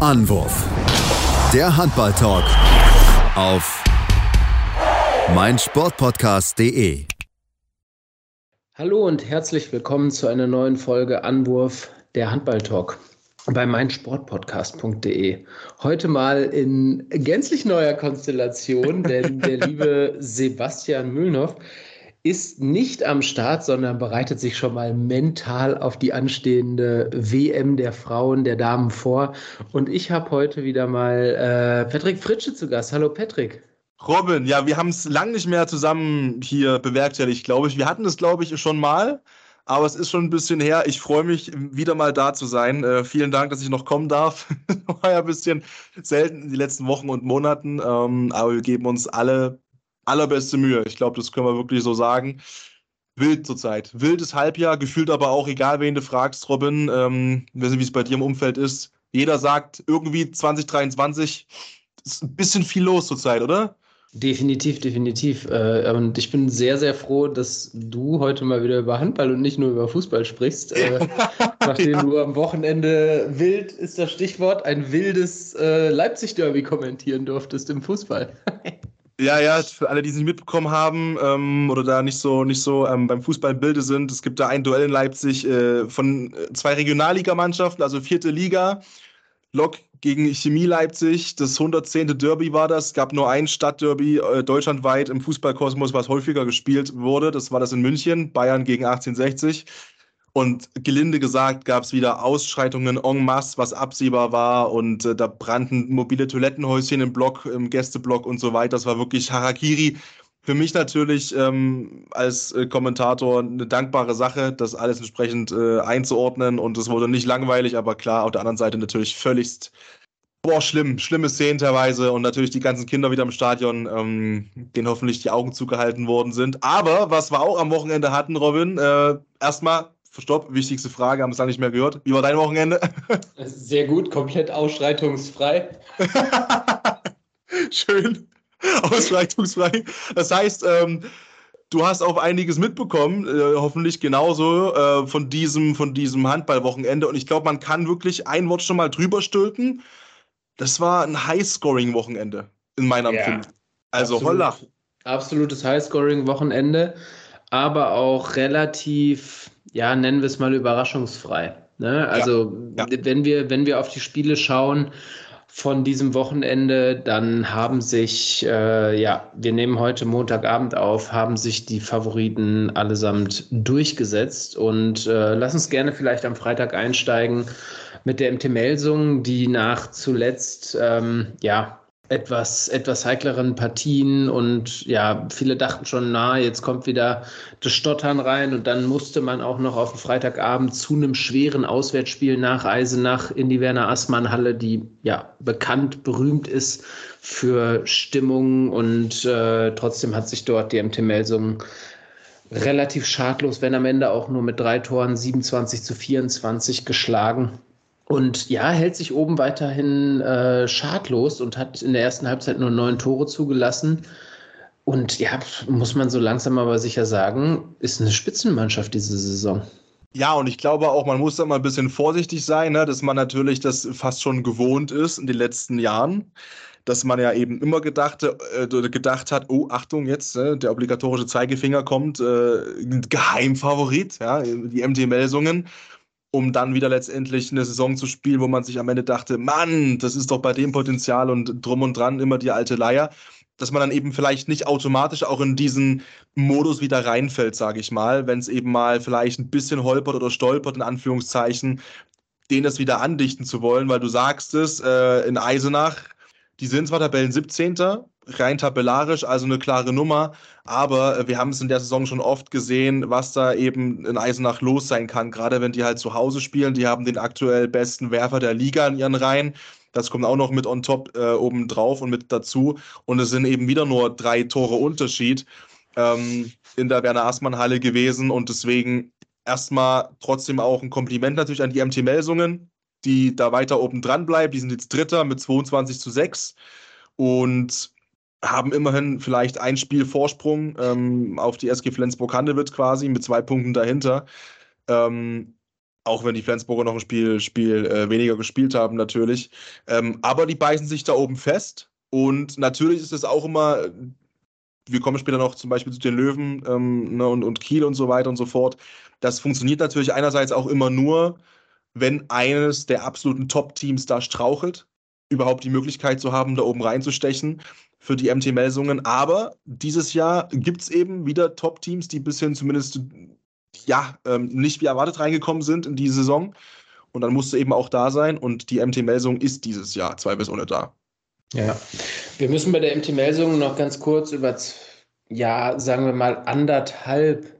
Anwurf. Der Handball-Talk auf meinsportpodcast.de. Hallo und herzlich willkommen zu einer neuen Folge Anwurf der Handball-Talk bei meinsportpodcast.de. Heute mal in gänzlich neuer Konstellation, denn der liebe Sebastian Mühlenhoff ist nicht am Start, sondern bereitet sich schon mal mental auf die anstehende WM der Frauen, der Damen vor. Und ich habe heute wieder mal äh, Patrick Fritsche zu Gast. Hallo Patrick. Robin, ja, wir haben es lang nicht mehr zusammen hier bewerkstelligt, glaube ich. Wir hatten es, glaube ich, schon mal, aber es ist schon ein bisschen her. Ich freue mich, wieder mal da zu sein. Äh, vielen Dank, dass ich noch kommen darf. War ja ein bisschen selten in den letzten Wochen und Monaten, ähm, aber wir geben uns alle allerbeste Mühe. Ich glaube, das können wir wirklich so sagen. Wild zurzeit. Wildes Halbjahr, gefühlt aber auch, egal wen du fragst, Robin, ähm, wissen, wie es bei dir im Umfeld ist. Jeder sagt irgendwie 2023 ist ein bisschen viel los zurzeit, oder? Definitiv, definitiv. Äh, und ich bin sehr, sehr froh, dass du heute mal wieder über Handball und nicht nur über Fußball sprichst. Äh, nachdem ja. du am Wochenende wild ist das Stichwort, ein wildes äh, Leipzig-Derby kommentieren durftest im Fußball. Ja, ja, für alle, die es nicht mitbekommen haben ähm, oder da nicht so, nicht so ähm, beim Fußball im Bilde sind, es gibt da ein Duell in Leipzig äh, von äh, zwei Regionalligamannschaften, also vierte Liga. Lok gegen Chemie Leipzig, das 110. Derby war das. Es gab nur ein Stadtderby äh, deutschlandweit im Fußballkosmos, was häufiger gespielt wurde. Das war das in München, Bayern gegen 1860. Und gelinde gesagt gab es wieder Ausschreitungen en masse, was absehbar war. Und äh, da brannten mobile Toilettenhäuschen im Block, im Gästeblock und so weiter. Das war wirklich Harakiri. Für mich natürlich ähm, als äh, Kommentator eine dankbare Sache, das alles entsprechend äh, einzuordnen. Und es wurde nicht langweilig, aber klar, auf der anderen Seite natürlich völligst Boah, schlimm, schlimme Szenen teilweise und natürlich die ganzen Kinder wieder im Stadion, ähm, denen hoffentlich die Augen zugehalten worden sind. Aber was wir auch am Wochenende hatten, Robin, äh, erstmal Stopp, wichtigste Frage, haben es da nicht mehr gehört. Wie war dein Wochenende? Sehr gut, komplett ausschreitungsfrei. Schön, ausschreitungsfrei. Das heißt, ähm, du hast auch einiges mitbekommen, äh, hoffentlich genauso äh, von diesem, von diesem Handballwochenende. Und ich glaube, man kann wirklich ein Wort schon mal drüber stülpen. Das war ein High-Scoring-Wochenende in meiner ja, Empfindung. Also absolut, holla. Absolutes High-Scoring-Wochenende, aber auch relativ ja, nennen wir es mal überraschungsfrei. Ne? Also ja, ja. wenn wir, wenn wir auf die Spiele schauen von diesem Wochenende, dann haben sich, äh, ja, wir nehmen heute Montagabend auf, haben sich die Favoriten allesamt durchgesetzt. Und äh, lass uns gerne vielleicht am Freitag einsteigen mit der MT Melsung, die nach zuletzt, ähm, ja, etwas, etwas heikleren Partien und ja, viele dachten schon, na, jetzt kommt wieder das Stottern rein und dann musste man auch noch auf den Freitagabend zu einem schweren Auswärtsspiel nach Eisenach in die Werner Assmann Halle, die ja bekannt, berühmt ist für Stimmung und äh, trotzdem hat sich dort die MT Melsung relativ schadlos, wenn am Ende auch nur mit drei Toren 27 zu 24 geschlagen. Und ja, hält sich oben weiterhin äh, schadlos und hat in der ersten Halbzeit nur neun Tore zugelassen. Und ja, muss man so langsam aber sicher sagen, ist eine Spitzenmannschaft diese Saison. Ja, und ich glaube auch, man muss da mal ein bisschen vorsichtig sein, ne, dass man natürlich das fast schon gewohnt ist in den letzten Jahren. Dass man ja eben immer gedacht, äh, gedacht hat, oh, Achtung, jetzt, äh, der obligatorische Zeigefinger kommt, äh, Geheimfavorit, ja, die MT-Melsungen um dann wieder letztendlich eine Saison zu spielen, wo man sich am Ende dachte, Mann, das ist doch bei dem Potenzial und drum und dran immer die alte Leier, dass man dann eben vielleicht nicht automatisch auch in diesen Modus wieder reinfällt, sage ich mal, wenn es eben mal vielleicht ein bisschen holpert oder stolpert, in Anführungszeichen, den das wieder andichten zu wollen, weil du sagst es, äh, in Eisenach, die sind zwar Tabellen 17., rein tabellarisch, also eine klare Nummer. Aber äh, wir haben es in der Saison schon oft gesehen, was da eben in Eisenach los sein kann. Gerade wenn die halt zu Hause spielen. Die haben den aktuell besten Werfer der Liga in ihren Reihen. Das kommt auch noch mit on top äh, oben drauf und mit dazu. Und es sind eben wieder nur drei Tore Unterschied ähm, in der Werner Aßmann Halle gewesen. Und deswegen erstmal trotzdem auch ein Kompliment natürlich an die MT Melsungen, die da weiter oben dran bleiben. Die sind jetzt Dritter mit 22 zu 6. Und haben immerhin vielleicht ein Spiel Vorsprung ähm, auf die SG Flensburg-Handewitt quasi mit zwei Punkten dahinter. Ähm, Auch wenn die Flensburger noch ein Spiel, Spiel äh, weniger gespielt haben, natürlich. Ähm, aber die beißen sich da oben fest. Und natürlich ist es auch immer, wir kommen später noch zum Beispiel zu den Löwen ähm, ne, und, und Kiel und so weiter und so fort. Das funktioniert natürlich einerseits auch immer nur, wenn eines der absoluten Top-Teams da strauchelt, überhaupt die Möglichkeit zu haben, da oben reinzustechen für die MT-Melsungen. Aber dieses Jahr gibt es eben wieder Top-Teams, die bisher zumindest ja, ähm, nicht wie erwartet reingekommen sind in die Saison. Und dann musste eben auch da sein. Und die MT-Melsung ist dieses Jahr zweifelsohne da. Ja, wir müssen bei der MT-Melsung noch ganz kurz über, ja, sagen wir mal, anderthalb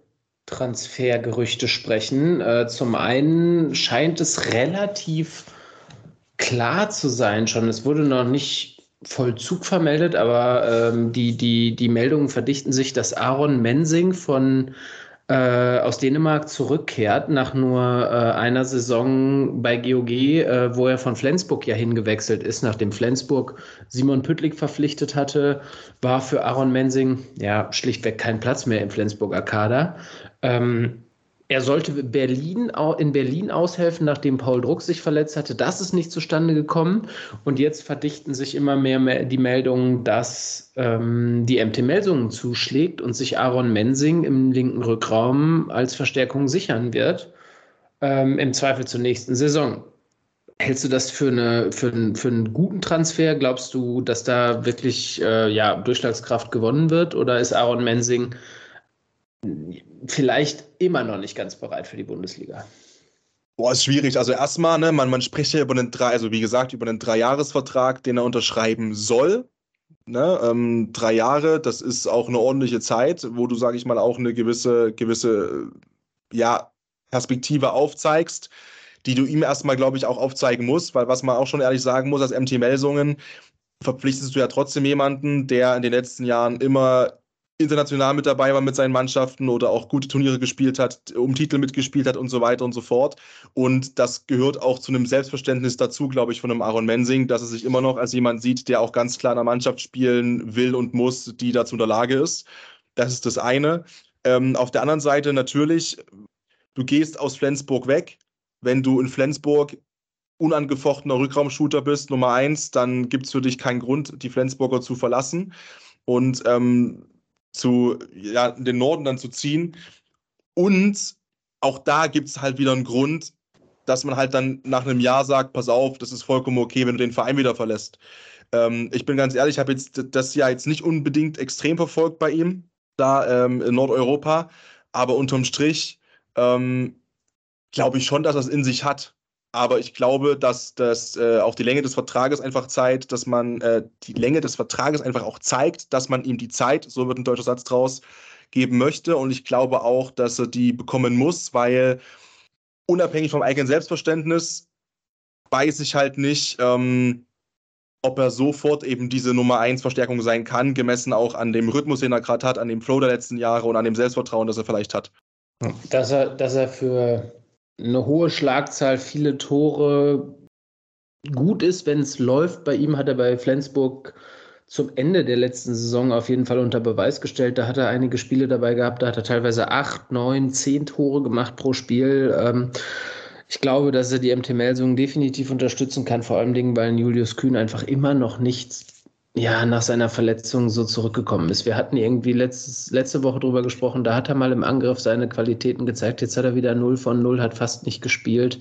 Transfergerüchte sprechen. Äh, zum einen scheint es relativ klar zu sein schon. Es wurde noch nicht Vollzug vermeldet, aber ähm, die, die, die Meldungen verdichten sich, dass Aaron Mensing von aus Dänemark zurückkehrt nach nur äh, einer Saison bei GOG, äh, wo er von Flensburg ja hingewechselt ist, nachdem Flensburg Simon Püttlik verpflichtet hatte, war für Aaron Mensing ja schlichtweg kein Platz mehr im Flensburger Kader. Ähm, er sollte Berlin, in Berlin aushelfen, nachdem Paul Druck sich verletzt hatte. Das ist nicht zustande gekommen. Und jetzt verdichten sich immer mehr die Meldungen, dass ähm, die MT Melsungen zuschlägt und sich Aaron Mensing im linken Rückraum als Verstärkung sichern wird. Ähm, Im Zweifel zur nächsten Saison. Hältst du das für, eine, für, einen, für einen guten Transfer? Glaubst du, dass da wirklich äh, ja, Durchschlagskraft gewonnen wird? Oder ist Aaron Mensing vielleicht immer noch nicht ganz bereit für die Bundesliga. Boah, ist schwierig. Also erstmal, ne, man, man spricht ja über einen drei, also wie gesagt, über einen Dreijahresvertrag, den er unterschreiben soll. Ne, ähm, drei Jahre, das ist auch eine ordentliche Zeit, wo du, sage ich mal, auch eine gewisse, gewisse ja, Perspektive aufzeigst, die du ihm erstmal, glaube ich, auch aufzeigen musst, weil was man auch schon ehrlich sagen muss, als MT Melsungen verpflichtest du ja trotzdem jemanden, der in den letzten Jahren immer international mit dabei war mit seinen Mannschaften oder auch gute Turniere gespielt hat, um Titel mitgespielt hat und so weiter und so fort. Und das gehört auch zu einem Selbstverständnis dazu, glaube ich, von einem Aaron Mensing, dass er sich immer noch als jemand sieht, der auch ganz klar in der Mannschaft spielen will und muss, die dazu in der Lage ist. Das ist das eine. Ähm, auf der anderen Seite natürlich, du gehst aus Flensburg weg. Wenn du in Flensburg unangefochtener Rückraumshooter bist, Nummer eins, dann gibt es für dich keinen Grund, die Flensburger zu verlassen. Und ähm, zu, ja, in den Norden dann zu ziehen. Und auch da gibt es halt wieder einen Grund, dass man halt dann nach einem Jahr sagt, pass auf, das ist vollkommen okay, wenn du den Verein wieder verlässt. Ähm, ich bin ganz ehrlich, ich habe jetzt das Jahr jetzt nicht unbedingt extrem verfolgt bei ihm, da ähm, in Nordeuropa, aber unterm Strich ähm, glaube ich schon, dass er es in sich hat. Aber ich glaube, dass das äh, auch die Länge des Vertrages einfach zeigt, dass man äh, die Länge des Vertrages einfach auch zeigt, dass man ihm die Zeit, so wird ein deutscher Satz draus, geben möchte. Und ich glaube auch, dass er die bekommen muss, weil unabhängig vom eigenen Selbstverständnis weiß ich halt nicht, ähm, ob er sofort eben diese Nummer 1 Verstärkung sein kann, gemessen auch an dem Rhythmus, den er gerade hat, an dem Flow der letzten Jahre und an dem Selbstvertrauen, das er vielleicht hat. Dass er, dass er für eine hohe Schlagzahl, viele Tore gut ist, wenn es läuft. Bei ihm hat er bei Flensburg zum Ende der letzten Saison auf jeden Fall unter Beweis gestellt. Da hat er einige Spiele dabei gehabt, da hat er teilweise acht, neun, zehn Tore gemacht pro Spiel. Ähm, ich glaube, dass er die MT Melsungen definitiv unterstützen kann, vor allem Dingen, weil Julius Kühn einfach immer noch nichts ja, nach seiner Verletzung so zurückgekommen ist. Wir hatten irgendwie letztes, letzte Woche drüber gesprochen, da hat er mal im Angriff seine Qualitäten gezeigt. Jetzt hat er wieder 0 von 0, hat fast nicht gespielt.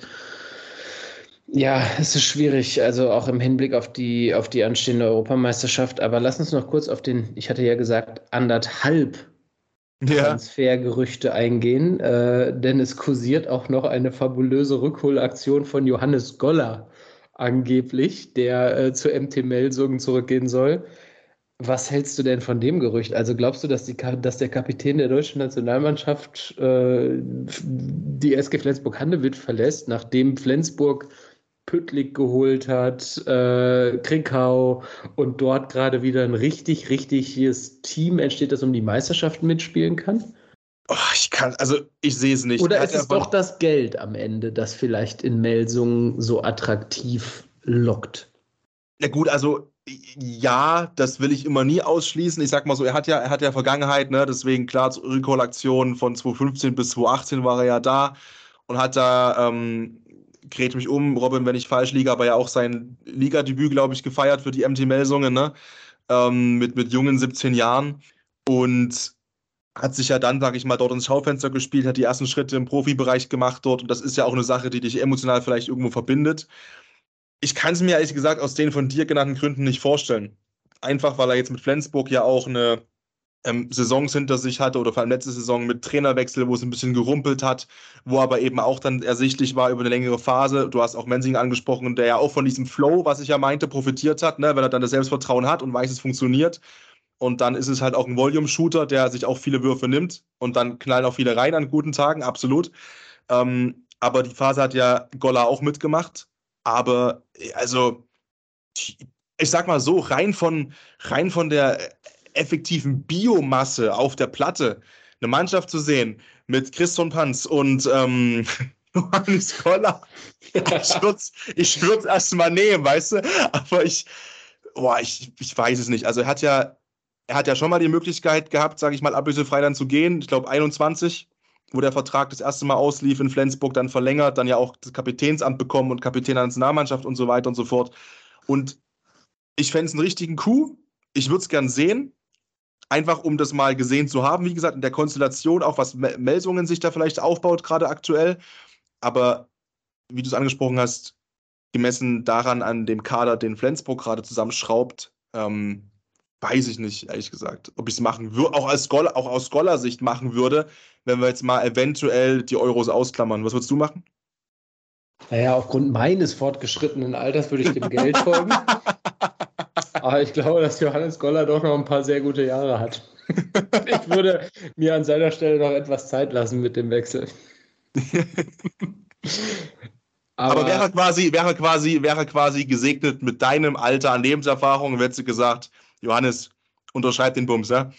Ja, es ist schwierig, also auch im Hinblick auf die, auf die anstehende Europameisterschaft. Aber lass uns noch kurz auf den, ich hatte ja gesagt, anderthalb ja. Transfergerüchte eingehen, äh, denn es kursiert auch noch eine fabulöse Rückholaktion von Johannes Goller angeblich, der äh, zu MT Melsungen zurückgehen soll. Was hältst du denn von dem Gerücht? Also glaubst du, dass, die, dass der Kapitän der deutschen Nationalmannschaft äh, die SG Flensburg-Handewitt verlässt, nachdem Flensburg Püttlik geholt hat, äh, Krinkau und dort gerade wieder ein richtig, richtiges Team entsteht, das um die Meisterschaften mitspielen kann? Oh, ich kann, also ich sehe es nicht. Oder ist es doch das Geld am Ende, das vielleicht in Melsungen so attraktiv lockt? Na gut, also ja, das will ich immer nie ausschließen. Ich sag mal so, er hat ja, er hat ja Vergangenheit, ne? Deswegen klar, zur Recall-Aktion von 2015 bis 2018 war er ja da. und hat da, ähm, grät mich um, Robin, wenn ich falsch liege, aber ja auch sein Ligadebüt, glaube ich, gefeiert für die MT Melsungen, ne? Ähm, mit, mit jungen 17 Jahren. Und hat sich ja dann, sage ich mal, dort ins Schaufenster gespielt, hat die ersten Schritte im Profibereich gemacht dort. Und das ist ja auch eine Sache, die dich emotional vielleicht irgendwo verbindet. Ich kann es mir ehrlich gesagt aus den von dir genannten Gründen nicht vorstellen. Einfach, weil er jetzt mit Flensburg ja auch eine ähm, Saisons hinter sich hatte oder vor allem letzte Saison mit Trainerwechsel, wo es ein bisschen gerumpelt hat, wo aber eben auch dann ersichtlich war über eine längere Phase. Du hast auch Mensing angesprochen, der ja auch von diesem Flow, was ich ja meinte, profitiert hat, ne, weil er dann das Selbstvertrauen hat und weiß, es funktioniert. Und dann ist es halt auch ein Volume-Shooter, der sich auch viele Würfe nimmt und dann knallen auch viele rein an guten Tagen, absolut. Ähm, aber die Phase hat ja Golla auch mitgemacht. Aber also, ich sag mal so, rein von, rein von der effektiven Biomasse auf der Platte eine Mannschaft zu sehen mit Christian Panz und ähm, Johannes Koller. Ich würde es ich würd's erstmal nehmen, weißt du? Aber ich, boah, ich, ich weiß es nicht. Also er hat ja, er hat ja schon mal die Möglichkeit gehabt, sage ich mal, ablösefrei dann zu gehen. Ich glaube 21, wo der Vertrag das erste Mal auslief in Flensburg, dann verlängert, dann ja auch das Kapitänsamt bekommen und Kapitän der Nationalmannschaft und so weiter und so fort. Und ich fände es einen richtigen Coup. Ich würde es gern sehen einfach um das mal gesehen zu haben, wie gesagt, in der Konstellation, auch was Melsungen sich da vielleicht aufbaut, gerade aktuell. Aber wie du es angesprochen hast, gemessen daran an dem Kader, den Flensburg gerade zusammenschraubt, ähm, weiß ich nicht, ehrlich gesagt, ob ich es machen würde, auch, als Scholar, auch aus Scholar-Sicht machen würde, wenn wir jetzt mal eventuell die Euros ausklammern. Was würdest du machen? Naja, aufgrund meines fortgeschrittenen Alters würde ich dem Geld folgen. Aber ich glaube, dass Johannes Goller doch noch ein paar sehr gute Jahre hat. ich würde mir an seiner Stelle noch etwas Zeit lassen mit dem Wechsel. Aber, Aber wäre quasi, wäre quasi, wäre quasi gesegnet mit deinem Alter an Lebenserfahrung, hättest du gesagt, Johannes, unterschreib den Bums, ja?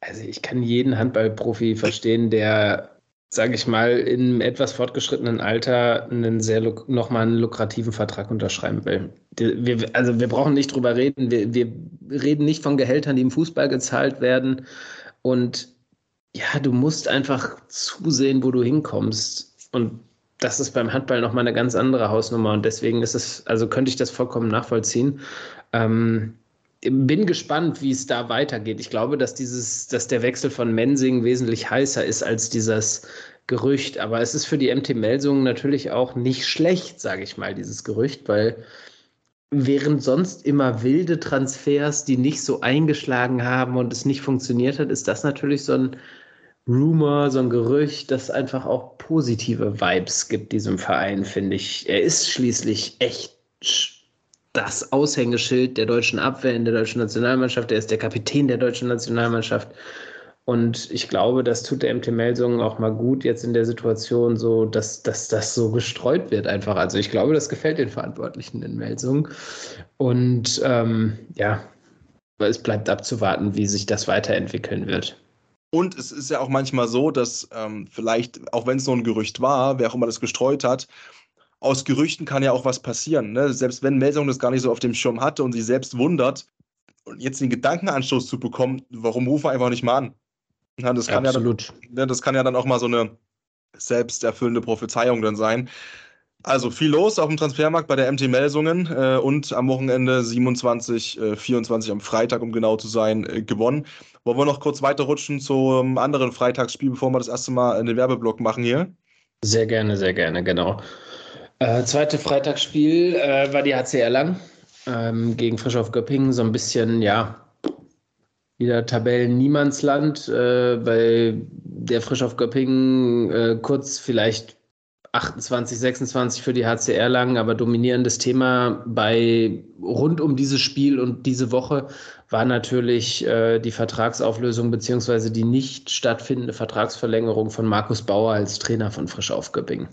Also ich kann jeden Handballprofi verstehen, der sage ich mal, im etwas fortgeschrittenen Alter einen sehr nochmal einen lukrativen Vertrag unterschreiben will. Wir, also wir brauchen nicht drüber reden. Wir, wir reden nicht von Gehältern, die im Fußball gezahlt werden. Und ja, du musst einfach zusehen, wo du hinkommst. Und das ist beim Handball nochmal eine ganz andere Hausnummer. Und deswegen ist es, also könnte ich das vollkommen nachvollziehen. Ähm, bin gespannt, wie es da weitergeht. Ich glaube, dass dieses, dass der Wechsel von Mensing wesentlich heißer ist als dieses Gerücht. Aber es ist für die MT Melsungen natürlich auch nicht schlecht, sage ich mal, dieses Gerücht, weil während sonst immer wilde Transfers, die nicht so eingeschlagen haben und es nicht funktioniert hat, ist das natürlich so ein Rumor, so ein Gerücht, das einfach auch positive Vibes gibt diesem Verein, finde ich. Er ist schließlich echt das Aushängeschild der deutschen Abwehr in der deutschen Nationalmannschaft. Er ist der Kapitän der deutschen Nationalmannschaft. Und ich glaube, das tut der MT Melsungen auch mal gut jetzt in der Situation so, dass, dass das so gestreut wird einfach. Also ich glaube, das gefällt den Verantwortlichen in Melsungen. Und ähm, ja, es bleibt abzuwarten, wie sich das weiterentwickeln wird. Und es ist ja auch manchmal so, dass ähm, vielleicht, auch wenn es so ein Gerücht war, wer auch immer das gestreut hat, aus Gerüchten kann ja auch was passieren. Ne? Selbst wenn Melsung das gar nicht so auf dem Schirm hatte und sich selbst wundert, und jetzt den Gedankenanstoß zu bekommen, warum rufen wir einfach nicht mal an? Ja, das, kann Absolut. Ja dann, das kann ja dann auch mal so eine selbsterfüllende Prophezeiung dann sein. Also viel los auf dem Transfermarkt bei der MT Melsungen äh, und am Wochenende 27, äh, 24 am Freitag, um genau zu sein, äh, gewonnen. Wollen wir noch kurz weiterrutschen zum anderen Freitagsspiel, bevor wir das erste Mal einen Werbeblock machen hier? Sehr gerne, sehr gerne, genau. Äh, zweite Freitagsspiel äh, war die HCR lang ähm, gegen Frisch auf Göppingen. So ein bisschen, ja, wieder Tabellen Niemandsland, äh, bei der Frisch auf Göppingen äh, kurz vielleicht 28, 26 für die HCR lang, aber dominierendes Thema bei rund um dieses Spiel und diese Woche war natürlich äh, die Vertragsauflösung beziehungsweise die nicht stattfindende Vertragsverlängerung von Markus Bauer als Trainer von Frisch auf Göppingen.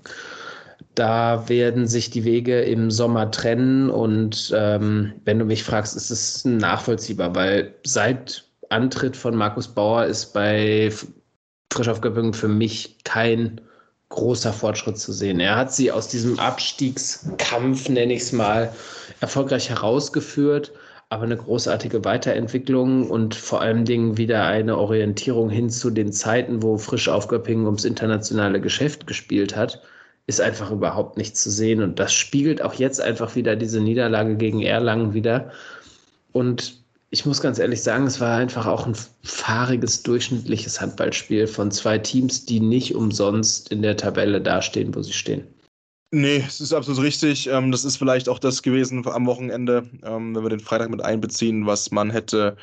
Da werden sich die Wege im Sommer trennen und ähm, wenn du mich fragst, ist es nachvollziehbar, weil seit Antritt von Markus Bauer ist bei Frisch auf Göppingen für mich kein großer Fortschritt zu sehen. Er hat sie aus diesem Abstiegskampf, nenne ich es mal, erfolgreich herausgeführt, aber eine großartige Weiterentwicklung und vor allen Dingen wieder eine Orientierung hin zu den Zeiten, wo frisch auf Göppingen ums internationale Geschäft gespielt hat, ist einfach überhaupt nicht zu sehen. Und das spiegelt auch jetzt einfach wieder diese Niederlage gegen Erlangen wieder. Und ich muss ganz ehrlich sagen, es war einfach auch ein fahriges, durchschnittliches Handballspiel von zwei Teams, die nicht umsonst in der Tabelle dastehen, wo sie stehen. Nee, es ist absolut richtig. Ähm, das ist vielleicht auch das gewesen am Wochenende, ähm, wenn wir den Freitag mit einbeziehen, was man hätte,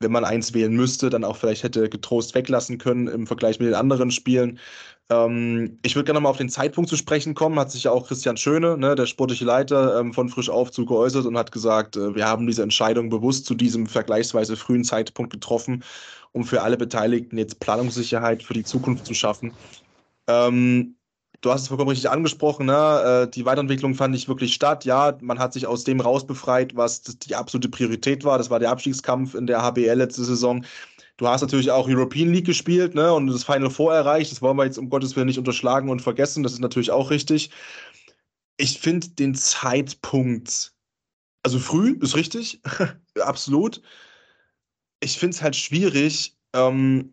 wenn man eins wählen müsste, dann auch vielleicht hätte getrost weglassen können im Vergleich mit den anderen Spielen. Ähm, ich würde gerne mal auf den Zeitpunkt zu sprechen kommen. Hat sich ja auch Christian Schöne, ne, der sportliche Leiter ähm, von Frisch Aufzug, geäußert und hat gesagt, äh, wir haben diese Entscheidung bewusst zu diesem vergleichsweise frühen Zeitpunkt getroffen, um für alle Beteiligten jetzt Planungssicherheit für die Zukunft zu schaffen. Ähm, du hast es vollkommen richtig angesprochen, ne? Äh, die Weiterentwicklung fand ich wirklich statt. Ja, man hat sich aus dem rausbefreit, was die absolute Priorität war. Das war der Abstiegskampf in der HBL letzte Saison. Du hast natürlich auch European League gespielt ne? und das Final Four erreicht. Das wollen wir jetzt um Gottes Willen nicht unterschlagen und vergessen. Das ist natürlich auch richtig. Ich finde den Zeitpunkt, also früh ist richtig, absolut. Ich finde es halt schwierig, ähm,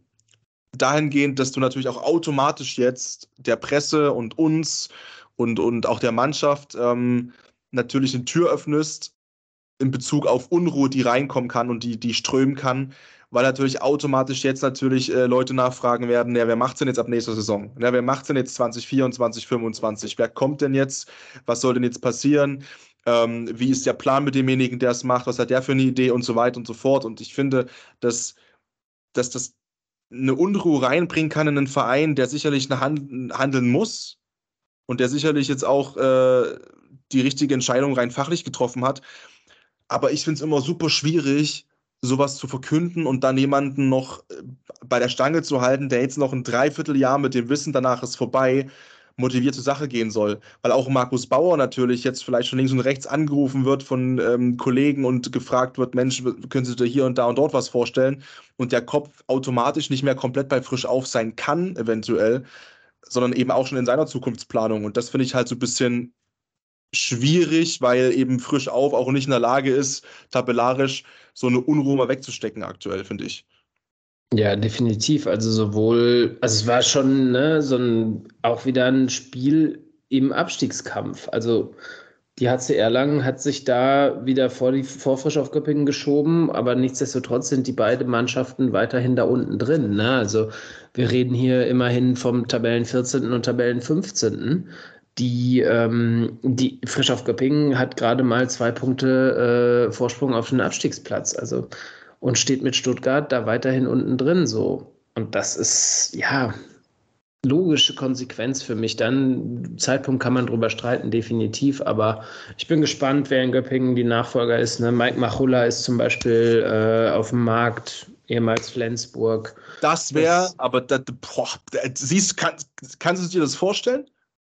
dahingehend, dass du natürlich auch automatisch jetzt der Presse und uns und, und auch der Mannschaft ähm, natürlich eine Tür öffnest in Bezug auf Unruhe, die reinkommen kann und die, die strömen kann, weil natürlich automatisch jetzt natürlich äh, Leute nachfragen werden, ja, wer macht denn jetzt ab nächster Saison? Ja, wer macht denn jetzt 2024, 2025? Wer kommt denn jetzt? Was soll denn jetzt passieren? Ähm, wie ist der Plan mit demjenigen, der es macht? Was hat der für eine Idee und so weiter und so fort? Und ich finde, dass, dass das eine Unruhe reinbringen kann in einen Verein, der sicherlich handeln muss und der sicherlich jetzt auch äh, die richtige Entscheidung rein fachlich getroffen hat. Aber ich finde es immer super schwierig, sowas zu verkünden und dann jemanden noch äh, bei der Stange zu halten, der jetzt noch ein Dreivierteljahr mit dem Wissen, danach ist vorbei, motiviert zur Sache gehen soll. Weil auch Markus Bauer natürlich jetzt vielleicht schon links und rechts angerufen wird von ähm, Kollegen und gefragt wird, Mensch, können Sie dir hier und da und dort was vorstellen? Und der Kopf automatisch nicht mehr komplett bei frisch auf sein kann, eventuell, sondern eben auch schon in seiner Zukunftsplanung. Und das finde ich halt so ein bisschen schwierig, weil eben frisch auf auch nicht in der Lage ist, tabellarisch so eine Unruhe mal wegzustecken aktuell, finde ich. Ja, definitiv. Also sowohl, also es war schon ne, so ein auch wieder ein Spiel im Abstiegskampf. Also die HC Erlangen hat sich da wieder vor die Vorfrisch auf Göppingen geschoben, aber nichtsdestotrotz sind die beiden Mannschaften weiterhin da unten drin. Ne? Also wir reden hier immerhin vom Tabellen 14. und Tabellen 15. Die, ähm, die Frisch auf Göppingen hat gerade mal zwei Punkte äh, Vorsprung auf den Abstiegsplatz. Also und steht mit Stuttgart da weiterhin unten drin so. Und das ist, ja, logische Konsequenz für mich. Dann, Zeitpunkt kann man drüber streiten, definitiv, aber ich bin gespannt, wer in Göppingen die Nachfolger ist. Ne? Mike Machulla ist zum Beispiel äh, auf dem Markt, ehemals Flensburg. Das wäre, aber das, boah, siehst, kann, kannst du dir das vorstellen?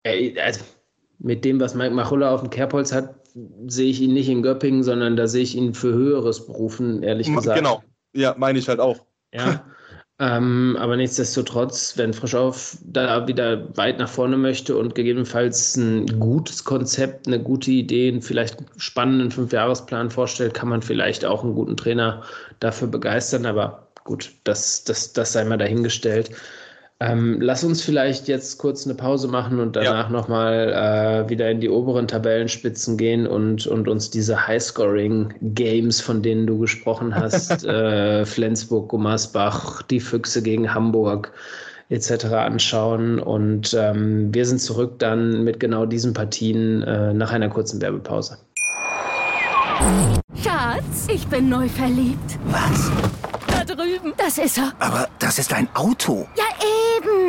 Ey, also, mit dem, was Mike Machulla auf dem Kerbholz hat, sehe ich ihn nicht in Göppingen, sondern da sehe ich ihn für Höheres berufen, ehrlich gesagt. Genau, ja, meine ich halt auch. Ja. ähm, aber nichtsdestotrotz, wenn Frischauf da wieder weit nach vorne möchte und gegebenenfalls ein gutes Konzept, eine gute Idee, einen vielleicht spannenden Fünfjahresplan vorstellt, kann man vielleicht auch einen guten Trainer dafür begeistern. Aber gut, das, das, das sei mal dahingestellt. Ähm, lass uns vielleicht jetzt kurz eine Pause machen und danach ja. nochmal äh, wieder in die oberen Tabellenspitzen gehen und, und uns diese Highscoring-Games, von denen du gesprochen hast, äh, Flensburg, Gummersbach, die Füchse gegen Hamburg etc. anschauen. Und ähm, wir sind zurück dann mit genau diesen Partien äh, nach einer kurzen Werbepause. Schatz, ich bin neu verliebt. Was? Da drüben. Das ist er. Aber das ist ein Auto. Ja,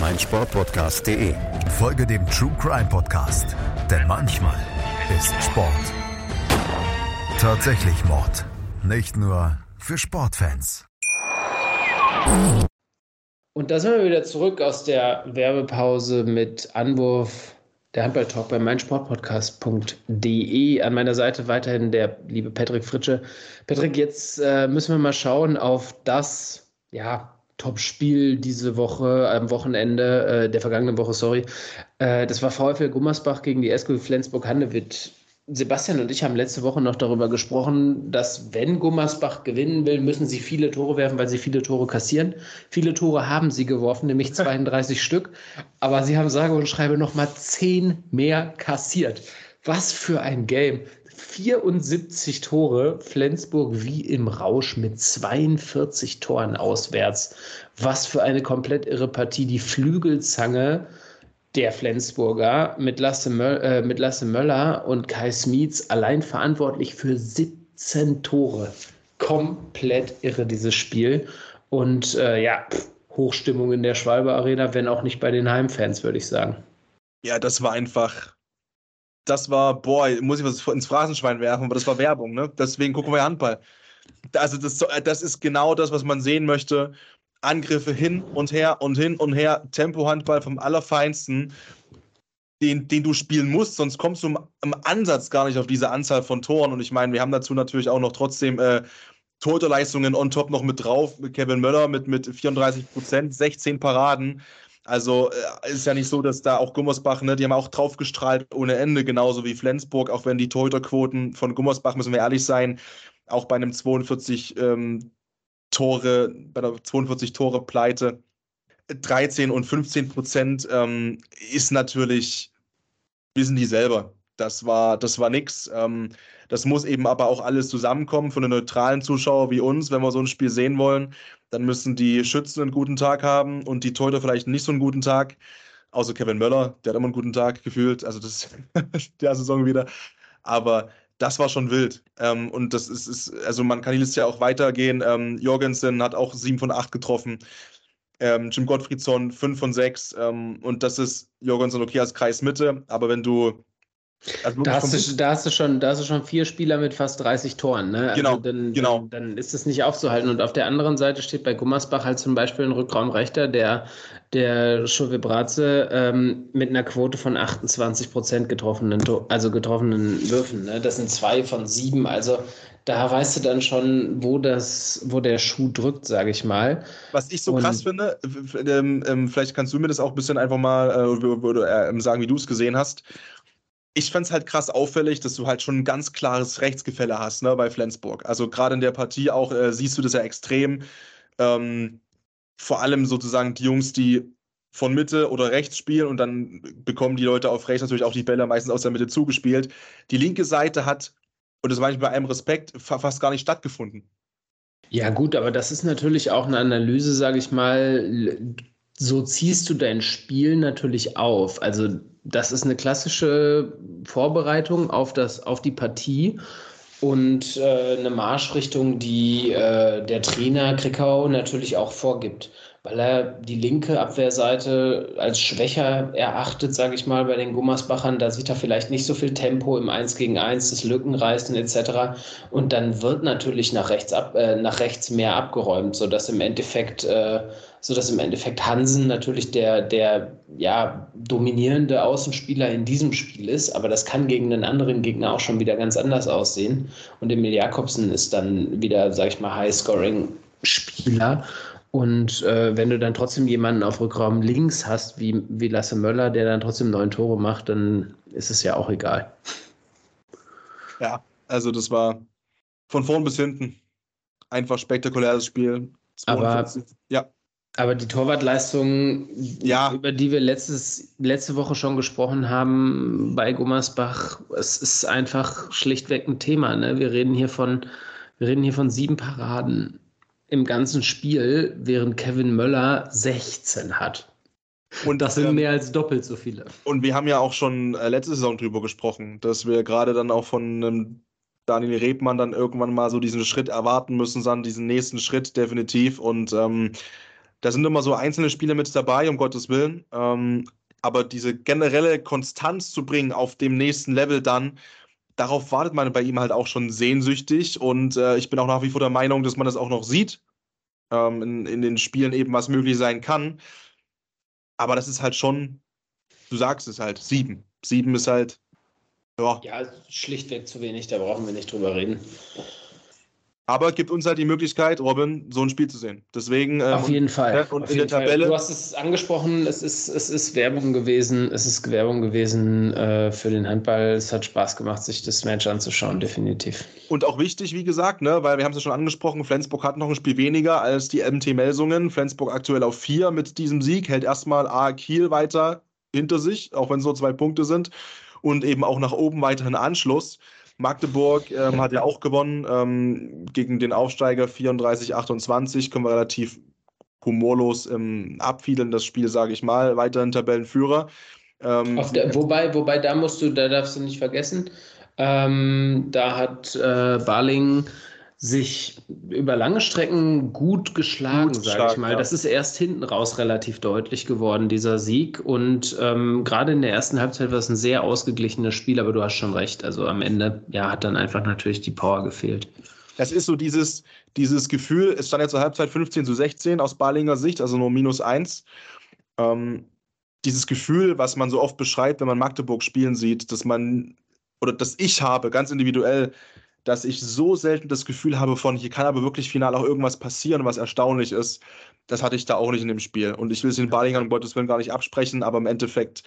meinsportpodcast.de. Folge dem True Crime Podcast, denn manchmal ist Sport tatsächlich Mord. Nicht nur für Sportfans. Und da sind wir wieder zurück aus der Werbepause mit Anwurf der Handballtalk bei meinsportpodcast.de. An meiner Seite weiterhin der liebe Patrick Fritsche. Patrick, jetzt äh, müssen wir mal schauen auf das, ja, Top-Spiel diese Woche, am Wochenende, äh, der vergangenen Woche, sorry. Äh, das war VfL Gummersbach gegen die SG Flensburg-Handewitt. Sebastian und ich haben letzte Woche noch darüber gesprochen, dass wenn Gummersbach gewinnen will, müssen sie viele Tore werfen, weil sie viele Tore kassieren. Viele Tore haben sie geworfen, nämlich 32 Stück. Aber sie haben sage und schreibe nochmal 10 mehr kassiert. Was für ein Game. 74 Tore, Flensburg wie im Rausch mit 42 Toren auswärts. Was für eine komplett irre Partie. Die Flügelzange der Flensburger mit Lasse, Möll, äh, mit Lasse Möller und Kai Smietz allein verantwortlich für 17 Tore. Komplett irre, dieses Spiel. Und äh, ja, Hochstimmung in der Schwalbe Arena, wenn auch nicht bei den Heimfans, würde ich sagen. Ja, das war einfach. Das war, boah, muss ich was ins Phrasenschwein werfen, aber das war Werbung, ne? Deswegen gucken wir Handball. Also, das, das ist genau das, was man sehen möchte. Angriffe hin und her und hin und her, Tempo-Handball vom Allerfeinsten, den, den du spielen musst, sonst kommst du im, im, Ansatz gar nicht auf diese Anzahl von Toren. Und ich meine, wir haben dazu natürlich auch noch trotzdem äh, Torleistungen on top noch mit drauf, Kevin Möller mit, mit 34 Prozent, 16 Paraden. Also äh, ist ja nicht so, dass da auch Gummersbach, ne, die haben auch draufgestrahlt ohne Ende, genauso wie Flensburg, auch wenn die Torhüterquoten von Gummersbach, müssen wir ehrlich sein, auch bei einem 42 ähm, Tore, bei der 42 Tore Pleite, 13 und 15 Prozent ähm, ist natürlich, wissen die selber. Das war, das war nix. Ähm, das muss eben aber auch alles zusammenkommen von den neutralen Zuschauern wie uns. Wenn wir so ein Spiel sehen wollen, dann müssen die Schützen einen guten Tag haben und die Torhüter vielleicht nicht so einen guten Tag. Außer Kevin Möller, der hat immer einen guten Tag gefühlt. Also das der Saison wieder. Aber das war schon wild. Ähm, und das ist, ist, also man kann die Liste ja auch weitergehen. Ähm, Jorgensen hat auch 7 von 8 getroffen. Ähm, Jim Gottfriedson 5 von 6. Ähm, und das ist Jorgensen okay als Kreismitte. Aber wenn du also da, hast du, da, hast du, schon, da hast du schon vier Spieler mit fast 30 Toren. Ne? Also genau, dann, genau. Dann, dann, ist es nicht aufzuhalten. Und auf der anderen Seite steht bei Gummersbach halt zum Beispiel ein Rückraumrechter, der, der Schulwe Bratze ähm, mit einer Quote von 28 Prozent getroffenen, also getroffenen Würfen. Ne? Das sind zwei von sieben. Also da weißt du dann schon, wo, das, wo der Schuh drückt, sage ich mal. Was ich so Und, krass finde, ähm, ähm, vielleicht kannst du mir das auch ein bisschen einfach mal äh, äh, sagen, wie du es gesehen hast ich fand es halt krass auffällig, dass du halt schon ein ganz klares Rechtsgefälle hast ne, bei Flensburg. Also gerade in der Partie auch äh, siehst du das ja extrem. Ähm, vor allem sozusagen die Jungs, die von Mitte oder rechts spielen und dann bekommen die Leute auf rechts natürlich auch die Bälle meistens aus der Mitte zugespielt. Die linke Seite hat, und das meine ich bei allem Respekt, fast gar nicht stattgefunden. Ja, gut, aber das ist natürlich auch eine Analyse, sage ich mal. So ziehst du dein Spiel natürlich auf. Also das ist eine klassische Vorbereitung auf, das, auf die Partie und äh, eine Marschrichtung, die äh, der Trainer Krickau natürlich auch vorgibt, weil er die linke Abwehrseite als schwächer erachtet, sage ich mal, bei den Gummersbachern. Da sieht er vielleicht nicht so viel Tempo im 1 gegen 1, das Lückenreißen etc. Und dann wird natürlich nach rechts, ab, äh, nach rechts mehr abgeräumt, sodass im Endeffekt äh, sodass im Endeffekt Hansen natürlich der, der ja, dominierende Außenspieler in diesem Spiel ist, aber das kann gegen einen anderen Gegner auch schon wieder ganz anders aussehen. Und Emil Jakobsen ist dann wieder, sag ich mal, High-Scoring-Spieler. Und äh, wenn du dann trotzdem jemanden auf Rückraum links hast, wie, wie Lasse Möller, der dann trotzdem neun Tore macht, dann ist es ja auch egal. Ja, also das war von vorn bis hinten einfach spektakuläres Spiel. 42. Aber ja. Aber die Torwartleistung, ja. über die wir letztes, letzte Woche schon gesprochen haben bei Gummersbach, es ist einfach schlichtweg ein Thema. Ne? Wir, reden hier von, wir reden hier von sieben Paraden im ganzen Spiel, während Kevin Möller 16 hat. Und das sind ähm, mehr als doppelt so viele. Und wir haben ja auch schon äh, letzte Saison drüber gesprochen, dass wir gerade dann auch von einem Daniel Rebmann dann irgendwann mal so diesen Schritt erwarten müssen, dann diesen nächsten Schritt definitiv. Und ähm, da sind immer so einzelne Spiele mit dabei, um Gottes Willen. Ähm, aber diese generelle Konstanz zu bringen auf dem nächsten Level dann, darauf wartet man bei ihm halt auch schon sehnsüchtig. Und äh, ich bin auch nach wie vor der Meinung, dass man das auch noch sieht. ähm, in, in den Spielen eben was möglich sein kann. Aber das ist halt schon, du sagst es halt, sieben. Sieben ist halt, ja. Ja, schlichtweg zu wenig, da brauchen wir nicht drüber reden. Aber gibt uns halt die Möglichkeit, Robin, so ein Spiel zu sehen. Deswegen. Ähm, Auf jeden Fall. Und Auf in der Tabelle. Fall. Du hast es angesprochen, es ist, es ist Werbung gewesen. Es ist Werbung gewesen äh, für den Handball. Es hat Spaß gemacht, sich das Match anzuschauen, definitiv. Und auch wichtig, wie gesagt, ne, weil wir haben es ja schon angesprochen, Flensburg hat noch ein Spiel weniger als die MT Melsungen. Flensburg aktuell auf vier mit diesem Sieg, hält erstmal A Kiel weiter hinter sich, auch wenn es nur zwei Punkte sind. Und eben auch nach oben weiterhin Anschluss. Magdeburg ähm, hat ja auch gewonnen ähm, gegen den Aufsteiger 34-28. Können wir relativ humorlos ähm, abfiedeln, das Spiel, sage ich mal. Weiterhin Tabellenführer. Ähm, der, wobei, wobei, da musst du, da darfst du nicht vergessen, ähm, da hat äh, Barling sich über lange Strecken gut geschlagen, sage ich mal. Ja. Das ist erst hinten raus relativ deutlich geworden, dieser Sieg. Und ähm, gerade in der ersten Halbzeit war es ein sehr ausgeglichenes Spiel, aber du hast schon recht. Also am Ende ja, hat dann einfach natürlich die Power gefehlt. Das ist so dieses, dieses Gefühl, es stand ja zur Halbzeit 15 zu 16 aus Barlinger Sicht, also nur minus 1. Ähm, dieses Gefühl, was man so oft beschreibt, wenn man Magdeburg spielen sieht, dass man, oder dass ich habe, ganz individuell, dass ich so selten das Gefühl habe von, hier kann aber wirklich final auch irgendwas passieren, was erstaunlich ist. Das hatte ich da auch nicht in dem Spiel. Und ich will es den Balingern um Gottes Willen gar nicht absprechen, aber im Endeffekt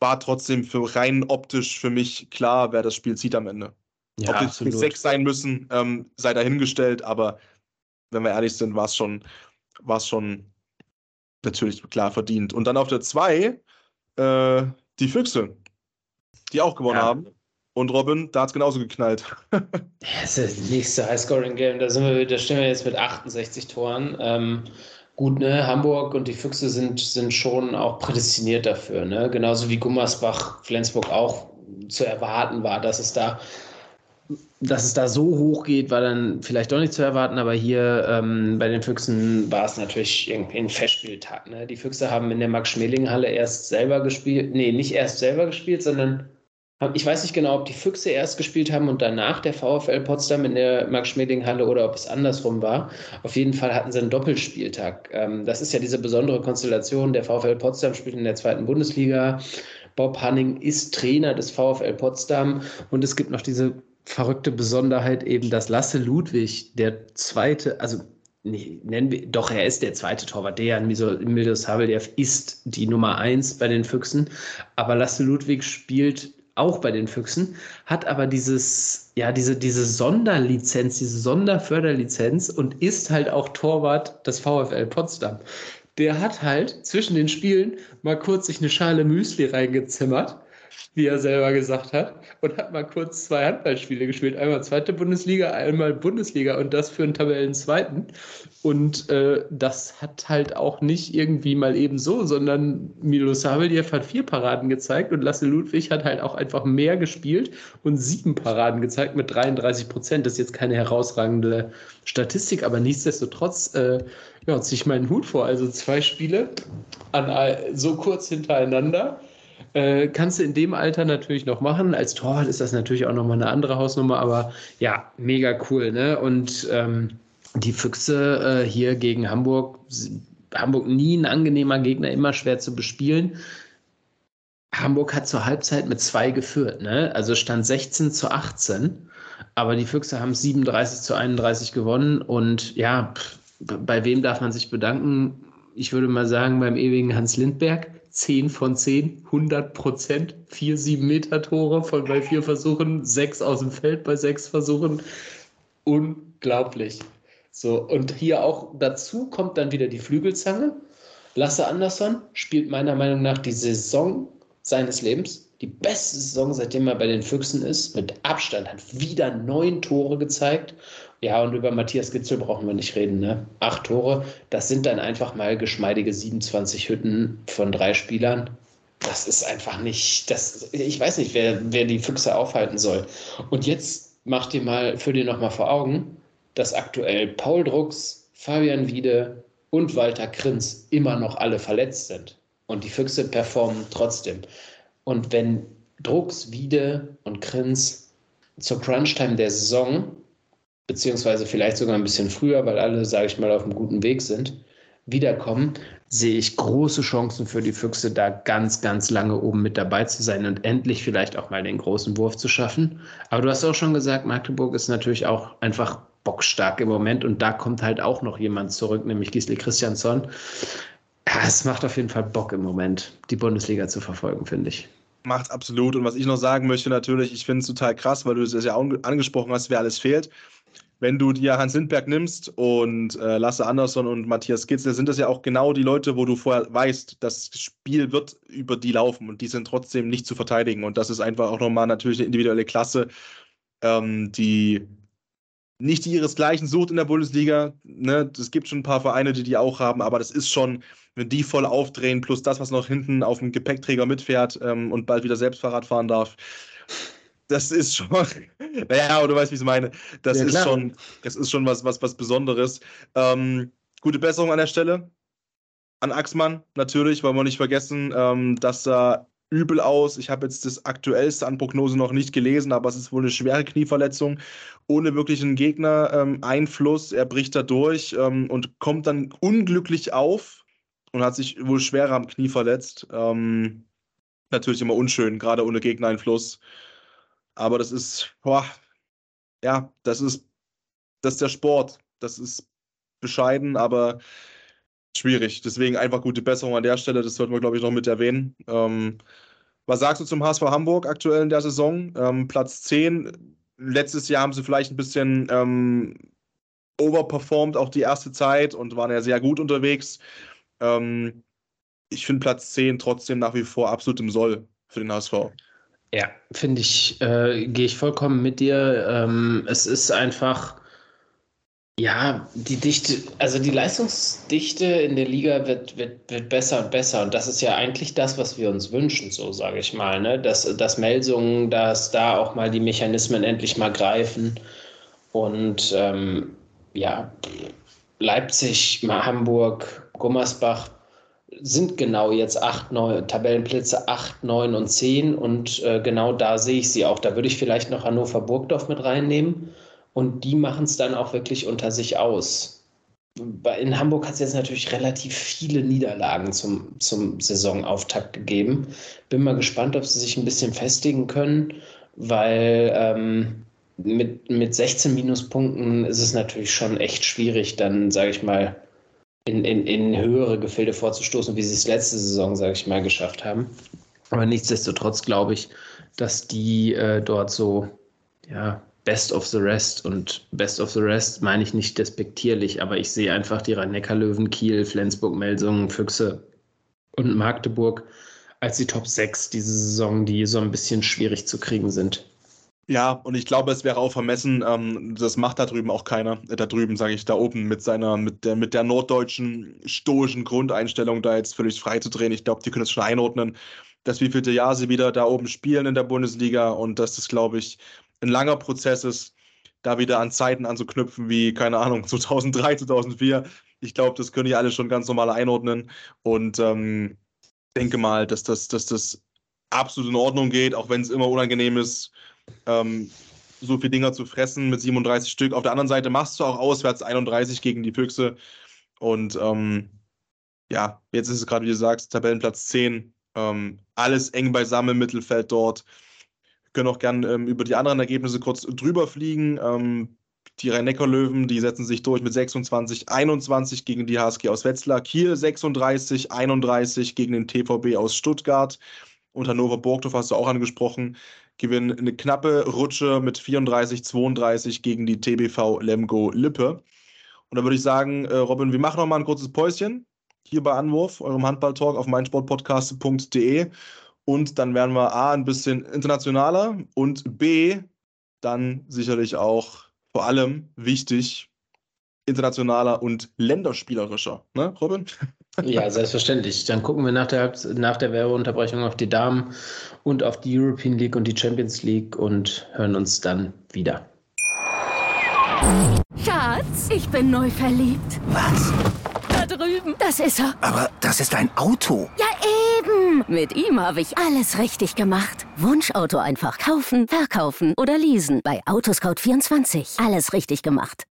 war trotzdem für rein optisch für mich klar, wer das Spiel zieht am Ende. Ja, Ob es sechs sein müssen, ähm, sei dahingestellt, aber wenn wir ehrlich sind, war es schon, schon natürlich klar verdient. Und dann auf der 2 äh, die Füchse, die auch gewonnen ja. haben. Und Robin, da hat es genauso geknallt. das ist das nächste Highscoring-Game. Da, da stehen wir jetzt mit 68 Toren. Ähm, gut, ne? Hamburg und die Füchse sind, sind schon auch prädestiniert dafür. Ne? Genauso wie Gummersbach, Flensburg auch zu erwarten war, dass es da dass es da so hoch geht, war dann vielleicht doch nicht zu erwarten, aber hier ähm, bei den Füchsen war es natürlich irgendwie ein Festspieltag. Ne? Die Füchse haben in der Max-Schmeling-Halle erst selber gespielt, nee, nicht erst selber gespielt, sondern ich weiß nicht genau, ob die Füchse erst gespielt haben und danach der VfL Potsdam in der Max-Schmeling-Halle oder ob es andersrum war. Auf jeden Fall hatten sie einen Doppelspieltag. Ähm, das ist ja diese besondere Konstellation. Der VfL Potsdam spielt in der zweiten Bundesliga. Bob Hanning ist Trainer des VfL Potsdam und es gibt noch diese verrückte Besonderheit eben, dass Lasse Ludwig der zweite, also nee, nennen wir, doch, er ist der zweite Torwart. Dejan Mildos Haveljev ist die Nummer eins bei den Füchsen. Aber Lasse Ludwig spielt auch bei den Füchsen, hat aber dieses, ja, diese, diese Sonderlizenz, diese Sonderförderlizenz und ist halt auch Torwart des VfL Potsdam. Der hat halt zwischen den Spielen mal kurz sich eine Schale Müsli reingezimmert wie er selber gesagt hat, und hat mal kurz zwei Handballspiele gespielt. Einmal zweite Bundesliga, einmal Bundesliga und das für einen Tabellenzweiten. Und äh, das hat halt auch nicht irgendwie mal eben so, sondern Milo Saveljev hat vier Paraden gezeigt und Lasse Ludwig hat halt auch einfach mehr gespielt und sieben Paraden gezeigt mit 33 Prozent. Das ist jetzt keine herausragende Statistik, aber nichtsdestotrotz äh, ja, ziehe ich meinen Hut vor. Also zwei Spiele an, so kurz hintereinander äh, kannst du in dem Alter natürlich noch machen. Als Torwart ist das natürlich auch nochmal eine andere Hausnummer, aber ja, mega cool. Ne? Und ähm, die Füchse äh, hier gegen Hamburg, Hamburg nie ein angenehmer Gegner, immer schwer zu bespielen. Hamburg hat zur Halbzeit mit zwei geführt, ne? Also stand 16 zu 18. Aber die Füchse haben 37 zu 31 gewonnen. Und ja, bei wem darf man sich bedanken? Ich würde mal sagen, beim ewigen Hans Lindberg. 10 von 10, 100 Prozent, 4 7-Meter-Tore von bei vier Versuchen, 6 aus dem Feld bei 6 Versuchen. Unglaublich. So, und hier auch dazu kommt dann wieder die Flügelzange. Lasse Andersson spielt meiner Meinung nach die Saison seines Lebens. Die beste Saison, seitdem er bei den Füchsen ist. Mit Abstand hat wieder neun Tore gezeigt ja, und über Matthias Gitzel brauchen wir nicht reden. Ne? Acht Tore, das sind dann einfach mal geschmeidige 27 Hütten von drei Spielern. Das ist einfach nicht, das, ich weiß nicht, wer, wer die Füchse aufhalten soll. Und jetzt mach dir mal, für dir nochmal vor Augen, dass aktuell Paul Drucks, Fabian Wiede und Walter Krinz immer noch alle verletzt sind. Und die Füchse performen trotzdem. Und wenn Drucks, Wiede und Krinz zur Crunchtime der Saison beziehungsweise vielleicht sogar ein bisschen früher, weil alle, sage ich mal, auf einem guten Weg sind, wiederkommen, sehe ich große Chancen für die Füchse, da ganz, ganz lange oben mit dabei zu sein und endlich vielleicht auch mal den großen Wurf zu schaffen. Aber du hast auch schon gesagt, Magdeburg ist natürlich auch einfach bockstark im Moment und da kommt halt auch noch jemand zurück, nämlich Gisli Christiansson. Ja, es macht auf jeden Fall Bock im Moment, die Bundesliga zu verfolgen, finde ich. Macht absolut. Und was ich noch sagen möchte, natürlich, ich finde es total krass, weil du es ja angesprochen hast, wer alles fehlt wenn du dir Hans Lindberg nimmst und äh, Lasse Andersson und Matthias Kitzel, sind das ja auch genau die Leute, wo du vorher weißt, das Spiel wird über die laufen und die sind trotzdem nicht zu verteidigen. Und das ist einfach auch nochmal natürlich eine individuelle Klasse, ähm, die nicht ihresgleichen sucht in der Bundesliga. Ne? Es gibt schon ein paar Vereine, die die auch haben, aber das ist schon, wenn die voll aufdrehen, plus das, was noch hinten auf dem Gepäckträger mitfährt ähm, und bald wieder selbst Fahrrad fahren darf das ist schon, naja, du weißt, wie ich es meine. Das ja, ist schon, das ist schon was, was, was Besonderes. Ähm, gute Besserung an der Stelle. An Axmann natürlich, wollen wir nicht vergessen, ähm, dass sah übel aus. Ich habe jetzt das aktuellste an Prognose noch nicht gelesen, aber es ist wohl eine schwere Knieverletzung ohne wirklichen Gegner-Einfluss. Ähm, er bricht da durch ähm, und kommt dann unglücklich auf und hat sich wohl schwerer am Knie verletzt. Ähm, natürlich immer unschön, gerade ohne Gegnereinfluss. Aber das ist, boah, ja, das ist, das ist der Sport. Das ist bescheiden, aber schwierig. Deswegen einfach gute Besserung an der Stelle. Das sollten wir, glaube ich, noch mit erwähnen. Ähm, was sagst du zum HSV Hamburg aktuell in der Saison? Ähm, Platz 10. Letztes Jahr haben sie vielleicht ein bisschen ähm, overperformed, auch die erste Zeit und waren ja sehr gut unterwegs. Ähm, ich finde Platz 10 trotzdem nach wie vor absolut im Soll für den HSV. Ja, finde ich, äh, gehe ich vollkommen mit dir. Ähm, es ist einfach, ja, die Dichte, also die Leistungsdichte in der Liga wird, wird, wird besser und besser. Und das ist ja eigentlich das, was wir uns wünschen, so sage ich mal. Ne? Dass, dass Melsungen, dass da auch mal die Mechanismen endlich mal greifen. Und ähm, ja, Leipzig, Hamburg, Gummersbach, sind genau jetzt acht, neun, Tabellenplätze 8, 9 und 10 und äh, genau da sehe ich sie auch. Da würde ich vielleicht noch Hannover Burgdorf mit reinnehmen und die machen es dann auch wirklich unter sich aus. In Hamburg hat es jetzt natürlich relativ viele Niederlagen zum, zum Saisonauftakt gegeben. Bin mal gespannt, ob sie sich ein bisschen festigen können, weil ähm, mit, mit 16 Minuspunkten ist es natürlich schon echt schwierig, dann, sage ich mal, in, in, in höhere Gefilde vorzustoßen, wie sie es letzte Saison, sage ich mal, geschafft haben. Aber nichtsdestotrotz glaube ich, dass die äh, dort so, ja, Best of the Rest und Best of the Rest meine ich nicht despektierlich, aber ich sehe einfach die Rhein-Neckar-Löwen, Kiel, Flensburg, Melsungen, Füchse und Magdeburg als die Top 6 diese Saison, die so ein bisschen schwierig zu kriegen sind. Ja, und ich glaube, es wäre auch vermessen, ähm, das macht da drüben auch keiner, äh, da drüben, sage ich, da oben mit seiner, mit der, mit der norddeutschen stoischen Grundeinstellung da jetzt völlig frei zu drehen. Ich glaube, die können es schon einordnen, dass wievielte Jahr sie wieder da oben spielen in der Bundesliga und dass das, glaube ich, ein langer Prozess ist, da wieder an Zeiten anzuknüpfen, wie, keine Ahnung, 2003, 2004. Ich glaube, das können die alle schon ganz normal einordnen und ähm, denke mal, dass das, dass das absolut in Ordnung geht, auch wenn es immer unangenehm ist, ähm, so viele Dinger zu fressen mit 37 Stück. Auf der anderen Seite machst du auch auswärts 31 gegen die Füchse. Und ähm, ja, jetzt ist es gerade, wie du sagst, Tabellenplatz 10. Ähm, alles eng beisammen im Mittelfeld dort. Wir können auch gern ähm, über die anderen Ergebnisse kurz drüber fliegen. Ähm, die Rhein-Neckar-Löwen, die setzen sich durch mit 26, 21 gegen die HSG aus Wetzlar. Kiel 36, 31 gegen den TVB aus Stuttgart. Und Hannover Burgdorf hast du auch angesprochen gewinnen eine knappe Rutsche mit 34, 32 gegen die TBV Lemgo Lippe. Und da würde ich sagen, äh, Robin, wir machen noch mal ein kurzes Päuschen hier bei Anwurf, eurem Handball-Talk auf meinsportpodcast.de. Und dann werden wir A, ein bisschen internationaler und B, dann sicherlich auch vor allem wichtig, internationaler und länderspielerischer. Ne, Robin? Ja, selbstverständlich. Dann gucken wir nach der, nach der Werbeunterbrechung auf die Damen und auf die European League und die Champions League und hören uns dann wieder. Schatz, ich bin neu verliebt. Was? Da drüben. Das ist er. Aber das ist ein Auto. Ja, Eben, mit ihm habe ich alles richtig gemacht. Wunschauto einfach kaufen, verkaufen oder leasen. Bei Autoscout24. Alles richtig gemacht.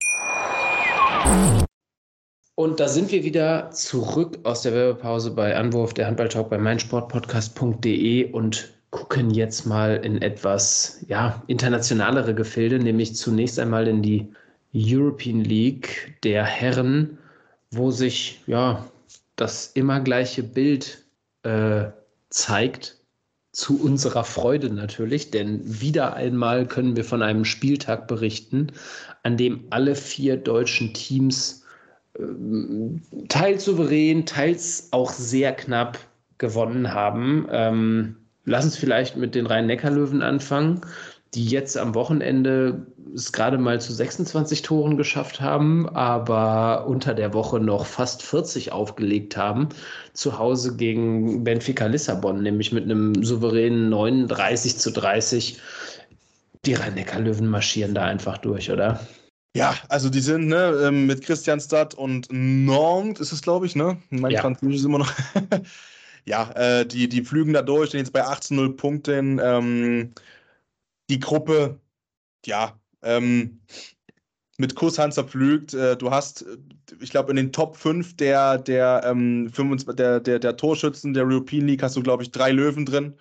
Und da sind wir wieder zurück aus der Werbepause bei Anwurf, der Handballtalk bei meinsportpodcast.de und gucken jetzt mal in etwas ja, internationalere Gefilde, nämlich zunächst einmal in die European League der Herren, wo sich ja das immer gleiche Bild äh, zeigt. Zu unserer Freude natürlich, denn wieder einmal können wir von einem Spieltag berichten, an dem alle vier deutschen Teams teils souverän, teils auch sehr knapp gewonnen haben. Ähm, lass uns vielleicht mit den Rhein-Neckar-Löwen anfangen, die jetzt am Wochenende es gerade mal zu 26 Toren geschafft haben, aber unter der Woche noch fast 40 aufgelegt haben. Zu Hause gegen Benfica Lissabon, nämlich mit einem souveränen 39 zu 30. Die Rhein-Neckar-Löwen marschieren da einfach durch, oder? Ja, also die sind ne, ähm, mit Christianstadt und Nantes ist es, glaube ich, ne? Mein ja. Französisch ist immer noch. ja, äh, die, die flügen da durch, stehen jetzt bei 18-0 Punkten. Ähm, die Gruppe, ja, ähm, mit Kusshand zerpflügt. Äh, du hast, äh, ich glaube, in den Top 5 der, der, ähm, 25, der, der, der Torschützen der European League hast du, glaube ich, drei Löwen drin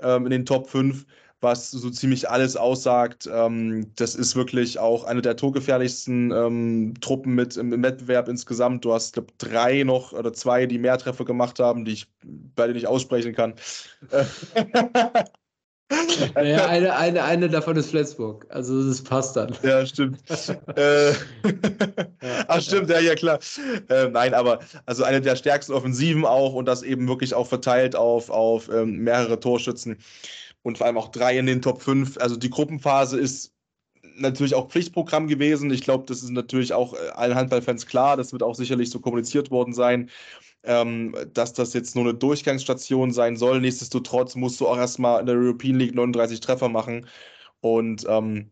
ähm, in den Top 5, was so ziemlich alles aussagt. Ähm, das ist wirklich auch eine der torgefährlichsten ähm, Truppen mit im, im, Wettbewerb insgesamt. Du hast, glaube drei noch oder zwei, die mehr Treffer gemacht haben, die ich beide nicht aussprechen kann. Ja, eine, eine, eine davon ist Flensburg. Also das passt dann. Ja, stimmt. äh, Ach, stimmt, ja, ja, klar. Äh, nein, aber also eine der stärksten Offensiven auch und das eben wirklich auch verteilt auf, auf ähm, mehrere Torschützen und vor allem auch drei in den Top 5. Also die Gruppenphase ist natürlich auch Pflichtprogramm gewesen. Ich glaube, das ist natürlich auch äh, allen Handballfans klar. Das wird auch sicherlich so kommuniziert worden sein ähm, dass das jetzt nur eine Durchgangsstation sein soll. Nichtsdestotrotz musst du auch erstmal in der European League 39 Treffer machen. Und ähm,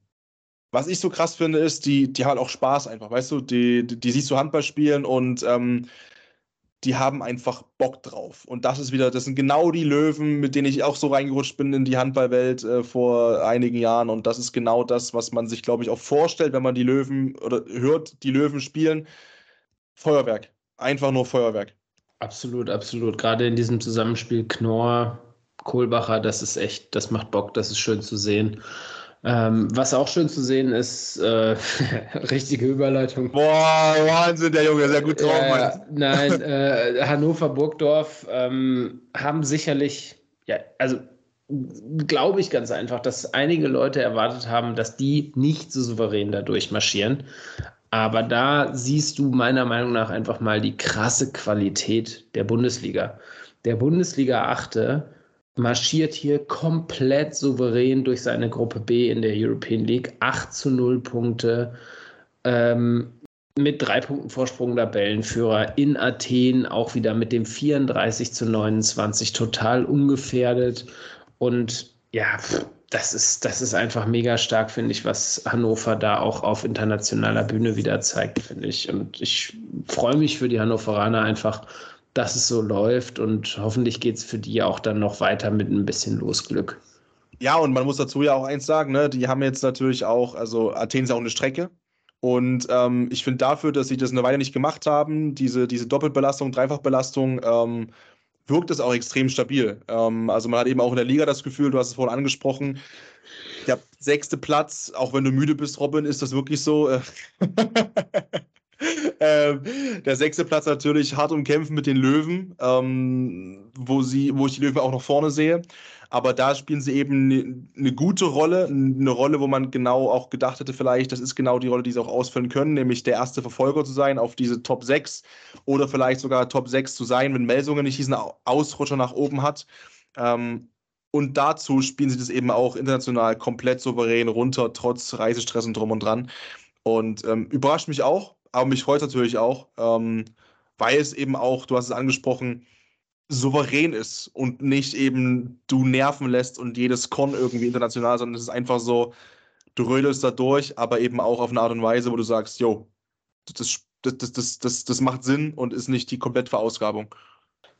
was ich so krass finde, ist, die, die haben auch Spaß einfach, weißt du, die, die, die siehst du Handball spielen und ähm, die haben einfach Bock drauf. Und das ist wieder, das sind genau die Löwen, mit denen ich auch so reingerutscht bin in die Handballwelt äh, vor einigen Jahren. Und das ist genau das, was man sich, glaube ich, auch vorstellt, wenn man die Löwen oder hört, die Löwen spielen. Feuerwerk. Einfach nur Feuerwerk. Absolut, absolut. Gerade in diesem Zusammenspiel Knorr, Kohlbacher, das ist echt, das macht Bock, das ist schön zu sehen. Ähm, was auch schön zu sehen ist, äh, richtige Überleitung. Boah, Wahnsinn, der Junge, sehr gut drauf. Äh, nein, äh, Hannover, Burgdorf ähm, haben sicherlich, ja, also glaube ich ganz einfach, dass einige Leute erwartet haben, dass die nicht so souverän da durchmarschieren. Aber da siehst du meiner Meinung nach einfach mal die krasse Qualität der Bundesliga. Der Bundesliga Achte marschiert hier komplett souverän durch seine Gruppe B in der European League. 8 zu 0 Punkte. Ähm, mit drei Punkten Vorsprung Tabellenführer in Athen, auch wieder mit dem 34 zu 29, total ungefährdet. Und ja, das ist, das ist einfach mega stark, finde ich, was Hannover da auch auf internationaler Bühne wieder zeigt, finde ich. Und ich freue mich für die Hannoveraner einfach, dass es so läuft und hoffentlich geht es für die auch dann noch weiter mit ein bisschen Losglück. Ja, und man muss dazu ja auch eins sagen, ne? die haben jetzt natürlich auch, also Athen ist auch eine Strecke. Und ähm, ich finde dafür, dass sie das eine Weile nicht gemacht haben, diese, diese Doppelbelastung, Dreifachbelastung, ähm, wirkt es auch extrem stabil. Ähm, also man hat eben auch in der Liga das Gefühl, du hast es vorhin angesprochen, der sechste Platz, auch wenn du müde bist, Robin, ist das wirklich so. Äh, ähm, der sechste Platz natürlich hart umkämpfen mit den Löwen, ähm, wo, sie, wo ich die Löwen auch noch vorne sehe. Aber da spielen sie eben eine ne gute Rolle, eine Rolle, wo man genau auch gedacht hätte, vielleicht, das ist genau die Rolle, die sie auch ausfüllen können, nämlich der erste Verfolger zu sein auf diese Top 6 oder vielleicht sogar Top 6 zu sein, wenn Melsungen nicht diesen Ausrutscher nach oben hat. Ähm, und dazu spielen sie das eben auch international komplett souverän runter, trotz Reisestress und drum und dran. Und ähm, überrascht mich auch, aber mich freut es natürlich auch, ähm, weil es eben auch, du hast es angesprochen, souverän ist und nicht eben du nerven lässt und jedes Con irgendwie international, sondern es ist einfach so, du rödelst da durch, aber eben auch auf eine Art und Weise, wo du sagst, yo, das, das, das, das, das macht Sinn und ist nicht die komplette Verausgabung.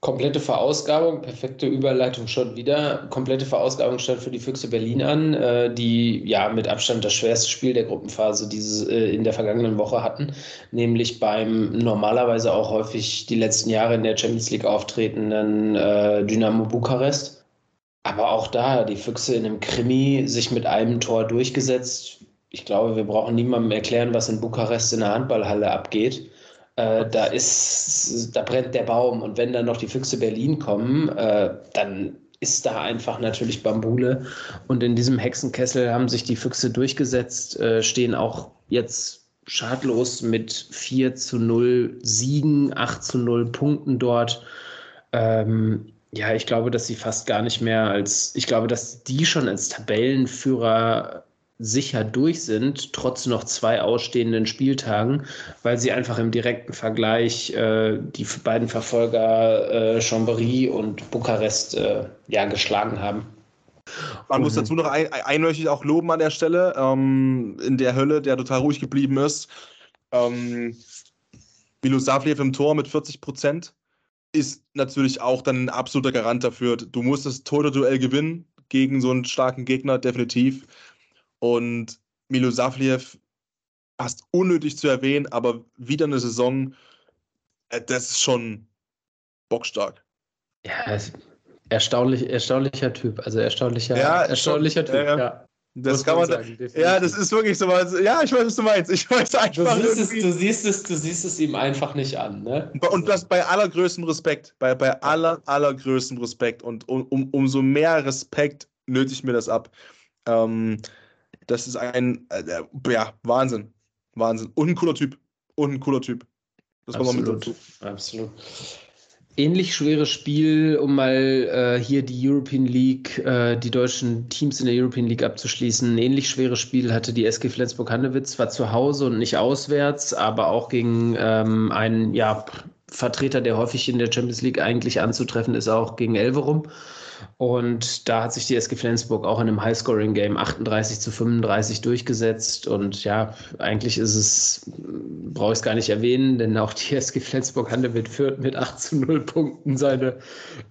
Komplette Verausgabung, perfekte Überleitung schon wieder. Komplette Verausgabung stand für die Füchse Berlin an, äh, die ja mit Abstand das schwerste Spiel der Gruppenphase dieses, äh, in der vergangenen Woche hatten, nämlich beim normalerweise auch häufig die letzten Jahre in der Champions League auftretenden äh, Dynamo Bukarest. Aber auch da, die Füchse in einem Krimi sich mit einem Tor durchgesetzt. Ich glaube, wir brauchen niemandem erklären, was in Bukarest in der Handballhalle abgeht. Äh, da ist, da brennt der Baum. Und wenn dann noch die Füchse Berlin kommen, äh, dann ist da einfach natürlich Bambule. Und in diesem Hexenkessel haben sich die Füchse durchgesetzt, äh, stehen auch jetzt schadlos mit 4 zu 0 Siegen, 8 zu 0 Punkten dort. Ähm, ja, ich glaube, dass sie fast gar nicht mehr als, ich glaube, dass die schon als Tabellenführer sicher durch sind, trotz noch zwei ausstehenden Spieltagen, weil sie einfach im direkten Vergleich äh, die beiden Verfolger äh, Chambéry und Bukarest äh, ja, geschlagen haben. Man muss dazu noch ein, einleuchtig auch loben an der Stelle, ähm, in der Hölle, der total ruhig geblieben ist. Ähm, Milo Savliev im Tor mit 40 Prozent ist natürlich auch dann ein absoluter Garant dafür. Du musst das Tore-Duell gewinnen gegen so einen starken Gegner, definitiv. Und Milo Savliev, fast unnötig zu erwähnen, aber wieder eine Saison, äh, das ist schon bockstark. Ja, erstaunlich, erstaunlicher Typ. Also erstaunlicher, ja, erstaunlicher Typ, ja. ja. Das kann man sagen, Ja, das ist wirklich so was. Ja, ich weiß, was du meinst. Ich weiß einfach. Du siehst, es, du siehst, es, du siehst es ihm einfach nicht an, ne? Und das bei allergrößtem Respekt. Bei, bei aller, allergrößtem Respekt. Und um, um, umso mehr Respekt nötigt mir das ab. Ähm, das ist ein, äh, ja, Wahnsinn. Wahnsinn. Und ein cooler Typ. Und ein cooler Typ. Das absolut, mit dazu. Absolut. Ähnlich schweres Spiel, um mal äh, hier die European League, äh, die deutschen Teams in der European League abzuschließen. Ein ähnlich schweres Spiel hatte die SG Flensburg-Handewitt, zwar zu Hause und nicht auswärts, aber auch gegen ähm, einen ja, Vertreter, der häufig in der Champions League eigentlich anzutreffen ist, auch gegen Elverum. Und da hat sich die SG Flensburg auch in einem Highscoring-Game 38 zu 35 durchgesetzt. Und ja, eigentlich ist es, brauche ich es gar nicht erwähnen, denn auch die SG Flensburg Handewitt führt mit 8 zu 0 Punkten seine,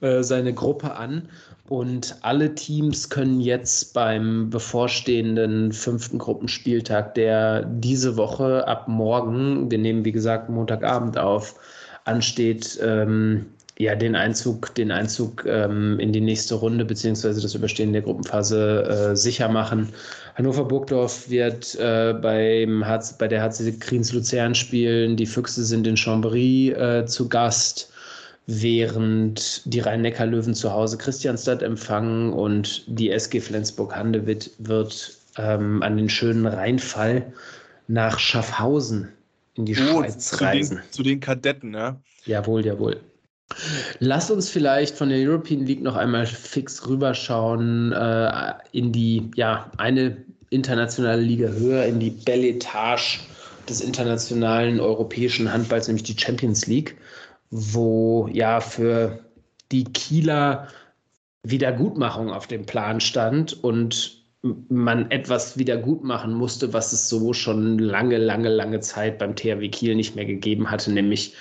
äh, seine Gruppe an. Und alle Teams können jetzt beim bevorstehenden fünften Gruppenspieltag, der diese Woche ab morgen, wir nehmen wie gesagt Montagabend auf, ansteht, ähm, ja, den Einzug, den Einzug ähm, in die nächste Runde beziehungsweise das Überstehen der Gruppenphase äh, sicher machen. Hannover Burgdorf wird äh, beim HC, bei der HC Kriens Luzern spielen. Die Füchse sind in Chambéry äh, zu Gast, während die Rhein-Neckar-Löwen zu Hause Christianstadt empfangen und die SG Flensburg-Handewitt wird ähm, an den schönen Rheinfall nach Schaffhausen in die oh, Schweiz zu reisen. Den, zu den Kadetten, ja? Jawohl, jawohl. Lass uns vielleicht von der European League noch einmal fix rüberschauen äh, in die, ja, eine internationale Liga höher, in die Belletage des internationalen europäischen Handballs, nämlich die Champions League, wo ja für die Kieler Wiedergutmachung auf dem Plan stand und man etwas wiedergutmachen musste, was es so schon lange, lange, lange Zeit beim THW Kiel nicht mehr gegeben hatte, nämlich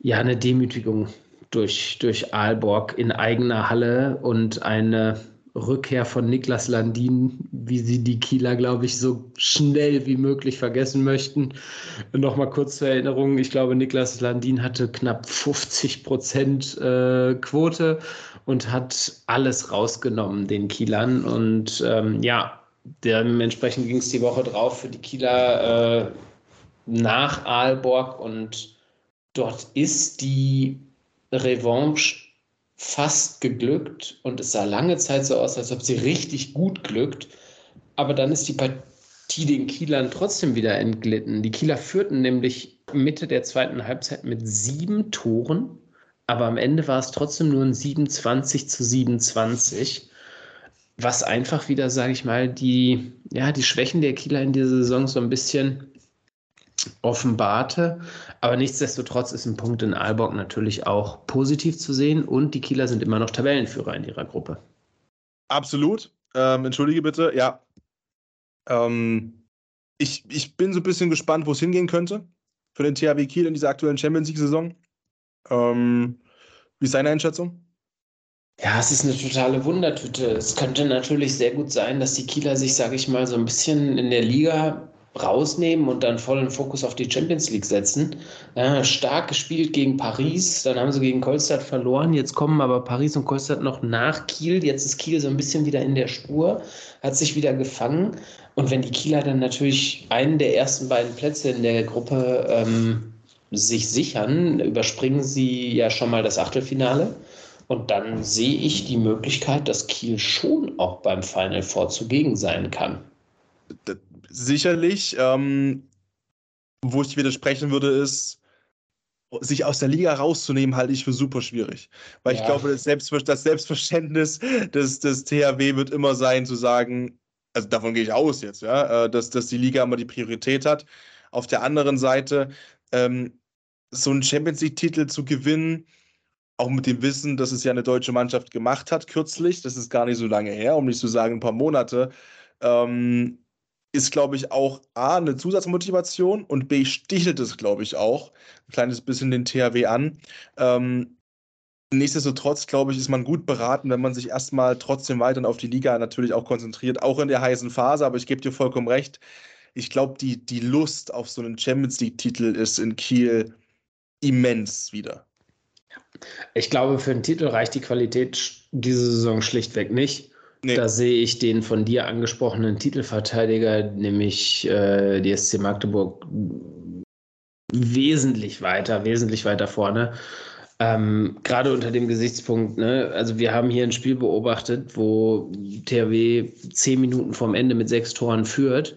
ja eine Demütigung durch, durch Aalborg in eigener Halle und eine Rückkehr von Niklas Landin, wie sie die Kieler, glaube ich, so schnell wie möglich vergessen möchten. Nochmal kurz zur Erinnerung, ich glaube, Niklas Landin hatte knapp 50 Prozent äh, Quote und hat alles rausgenommen, den Kielern. Und ähm, ja, dementsprechend ging es die Woche drauf für die Kieler äh, nach Aalborg und dort ist die Revanche fast geglückt und es sah lange Zeit so aus, als ob sie richtig gut glückt. Aber dann ist die Partie den Kielern trotzdem wieder entglitten. Die Kieler führten nämlich Mitte der zweiten Halbzeit mit sieben Toren, aber am Ende war es trotzdem nur ein 27 zu 27, was einfach wieder, sage ich mal, die, ja, die Schwächen der Kieler in dieser Saison so ein bisschen offenbarte. Aber nichtsdestotrotz ist ein Punkt in Aalborg natürlich auch positiv zu sehen und die Kieler sind immer noch Tabellenführer in ihrer Gruppe. Absolut. Ähm, entschuldige bitte, ja. Ähm, ich, ich bin so ein bisschen gespannt, wo es hingehen könnte für den THW Kiel in dieser aktuellen Champions League-Saison. Ähm, Wie ist deine Einschätzung? Ja, es ist eine totale Wundertüte. Es könnte natürlich sehr gut sein, dass die Kieler sich, sage ich mal, so ein bisschen in der Liga rausnehmen und dann vollen Fokus auf die Champions League setzen. Äh, stark gespielt gegen Paris, dann haben sie gegen Kolstadt verloren. Jetzt kommen aber Paris und Kolstadt noch nach Kiel. Jetzt ist Kiel so ein bisschen wieder in der Spur, hat sich wieder gefangen. Und wenn die Kieler dann natürlich einen der ersten beiden Plätze in der Gruppe ähm, sich sichern, überspringen sie ja schon mal das Achtelfinale. Und dann sehe ich die Möglichkeit, dass Kiel schon auch beim Final Four zugegen sein kann sicherlich. Ähm, wo ich widersprechen würde, ist, sich aus der Liga rauszunehmen, halte ich für super schwierig. Weil ja. ich glaube, das, Selbstver das Selbstverständnis des, des THW wird immer sein, zu sagen, also davon gehe ich aus jetzt, ja, äh, dass, dass die Liga immer die Priorität hat. Auf der anderen Seite, ähm, so einen Champions League-Titel zu gewinnen, auch mit dem Wissen, dass es ja eine deutsche Mannschaft gemacht hat kürzlich, das ist gar nicht so lange her, um nicht zu sagen ein paar Monate, ähm, ist, glaube ich, auch A, eine Zusatzmotivation und B, stichelt es, glaube ich, auch ein kleines bisschen den THW an. Ähm, nichtsdestotrotz, glaube ich, ist man gut beraten, wenn man sich erstmal trotzdem weiterhin auf die Liga natürlich auch konzentriert, auch in der heißen Phase. Aber ich gebe dir vollkommen recht. Ich glaube, die, die Lust auf so einen Champions League-Titel ist in Kiel immens wieder. Ich glaube, für einen Titel reicht die Qualität diese Saison schlichtweg nicht. Nee. Da sehe ich den von dir angesprochenen Titelverteidiger, nämlich äh, die SC Magdeburg, wesentlich weiter, wesentlich weiter vorne. Ähm, Gerade unter dem Gesichtspunkt, ne, also wir haben hier ein Spiel beobachtet, wo THW zehn Minuten vorm Ende mit sechs Toren führt.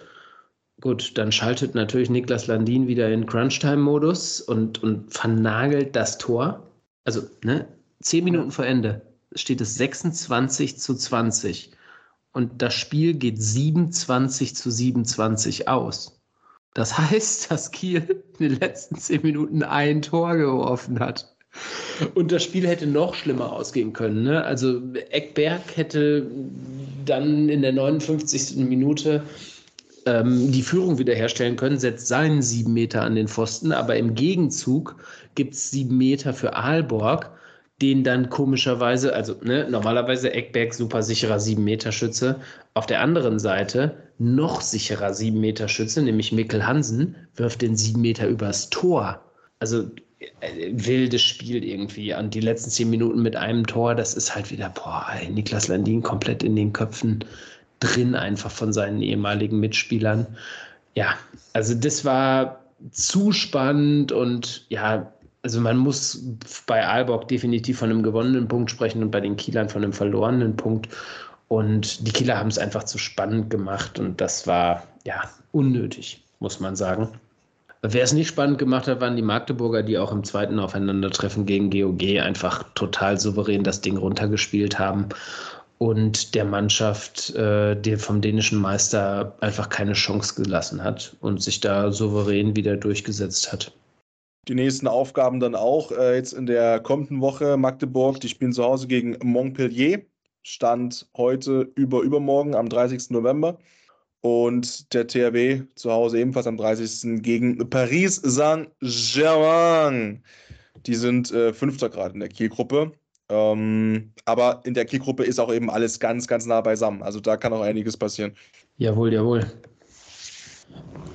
Gut, dann schaltet natürlich Niklas Landin wieder in Crunchtime-Modus und, und vernagelt das Tor. Also, ne, zehn Minuten vor Ende steht es 26 zu 20 und das Spiel geht 27 zu 27 aus. Das heißt, dass Kiel in den letzten zehn Minuten ein Tor geworfen hat. Und das Spiel hätte noch schlimmer ausgehen können. Ne? Also Eckberg hätte dann in der 59. Minute ähm, die Führung wiederherstellen können, setzt seinen sieben Meter an den Pfosten, aber im Gegenzug gibt es sieben Meter für Aalborg den dann komischerweise, also ne, normalerweise Eckberg super sicherer 7-Meter-Schütze. Auf der anderen Seite noch sicherer 7-Meter-Schütze, nämlich Mikkel Hansen, wirft den 7 Meter übers Tor. Also äh, wildes Spiel irgendwie. Und die letzten 10 Minuten mit einem Tor, das ist halt wieder, boah, Niklas Landin komplett in den Köpfen drin, einfach von seinen ehemaligen Mitspielern. Ja, also das war zu spannend und ja, also man muss bei Aalborg definitiv von einem gewonnenen Punkt sprechen und bei den Kielern von einem verlorenen Punkt. Und die Kieler haben es einfach zu spannend gemacht und das war ja unnötig, muss man sagen. Wer es nicht spannend gemacht hat, waren die Magdeburger, die auch im zweiten Aufeinandertreffen gegen GOG einfach total souverän das Ding runtergespielt haben und der Mannschaft, äh, die vom dänischen Meister einfach keine Chance gelassen hat und sich da souverän wieder durchgesetzt hat die nächsten Aufgaben dann auch äh, jetzt in der kommenden Woche. Magdeburg, die spielen zu Hause gegen Montpellier. Stand heute über übermorgen am 30. November. Und der THW zu Hause ebenfalls am 30. gegen Paris Saint-Germain. Die sind äh, Fünfter gerade in der Kielgruppe. Ähm, aber in der Kielgruppe ist auch eben alles ganz, ganz nah beisammen. Also da kann auch einiges passieren. Jawohl, jawohl.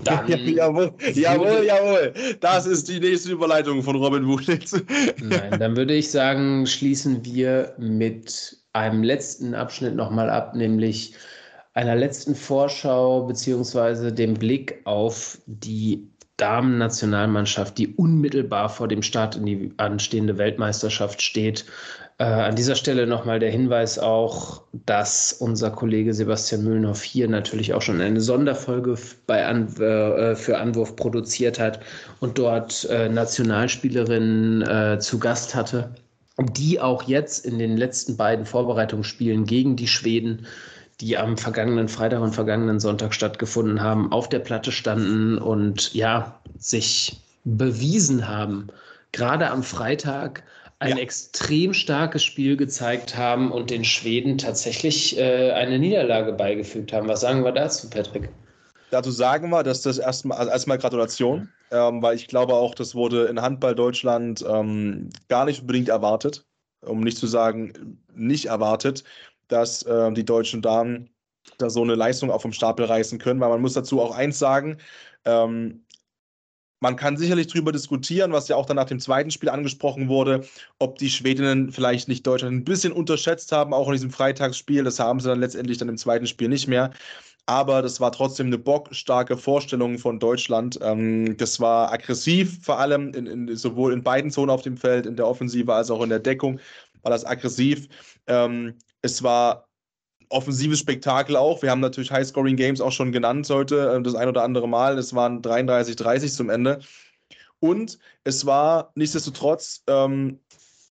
Dann jawohl, jawohl, jawohl. Das ist die nächste Überleitung von Robin Wulitz. Nein, dann würde ich sagen, schließen wir mit einem letzten Abschnitt nochmal ab, nämlich einer letzten Vorschau beziehungsweise dem Blick auf die Damen-Nationalmannschaft, die unmittelbar vor dem Start in die anstehende Weltmeisterschaft steht. Äh, an dieser Stelle nochmal der Hinweis auch, dass unser Kollege Sebastian Mühlenhoff hier natürlich auch schon eine Sonderfolge bei An äh, für Anwurf produziert hat und dort äh, Nationalspielerinnen äh, zu Gast hatte, die auch jetzt in den letzten beiden Vorbereitungsspielen gegen die Schweden die am vergangenen Freitag und vergangenen Sonntag stattgefunden haben, auf der Platte standen und ja, sich bewiesen haben. Gerade am Freitag ein ja. extrem starkes Spiel gezeigt haben und den Schweden tatsächlich äh, eine Niederlage beigefügt haben. Was sagen wir dazu, Patrick? Dazu sagen wir, dass das erstmal, also erstmal Gratulation, ähm, weil ich glaube auch, das wurde in Handball Deutschland ähm, gar nicht unbedingt erwartet. um nicht zu sagen, nicht erwartet, dass äh, die deutschen Damen da so eine Leistung auch vom Stapel reißen können, weil man muss dazu auch eins sagen, ähm, man kann sicherlich darüber diskutieren, was ja auch dann nach dem zweiten Spiel angesprochen wurde, ob die Schwedinnen vielleicht nicht Deutschland ein bisschen unterschätzt haben, auch in diesem Freitagsspiel. Das haben sie dann letztendlich dann im zweiten Spiel nicht mehr. Aber das war trotzdem eine bockstarke Vorstellung von Deutschland. Ähm, das war aggressiv, vor allem in, in, sowohl in beiden Zonen auf dem Feld, in der Offensive als auch in der Deckung, war das aggressiv. Ähm, es war offensives Spektakel auch. Wir haben natürlich High-Scoring-Games auch schon genannt heute, äh, das ein oder andere Mal. Es waren 33-30 zum Ende. Und es war nichtsdestotrotz ähm,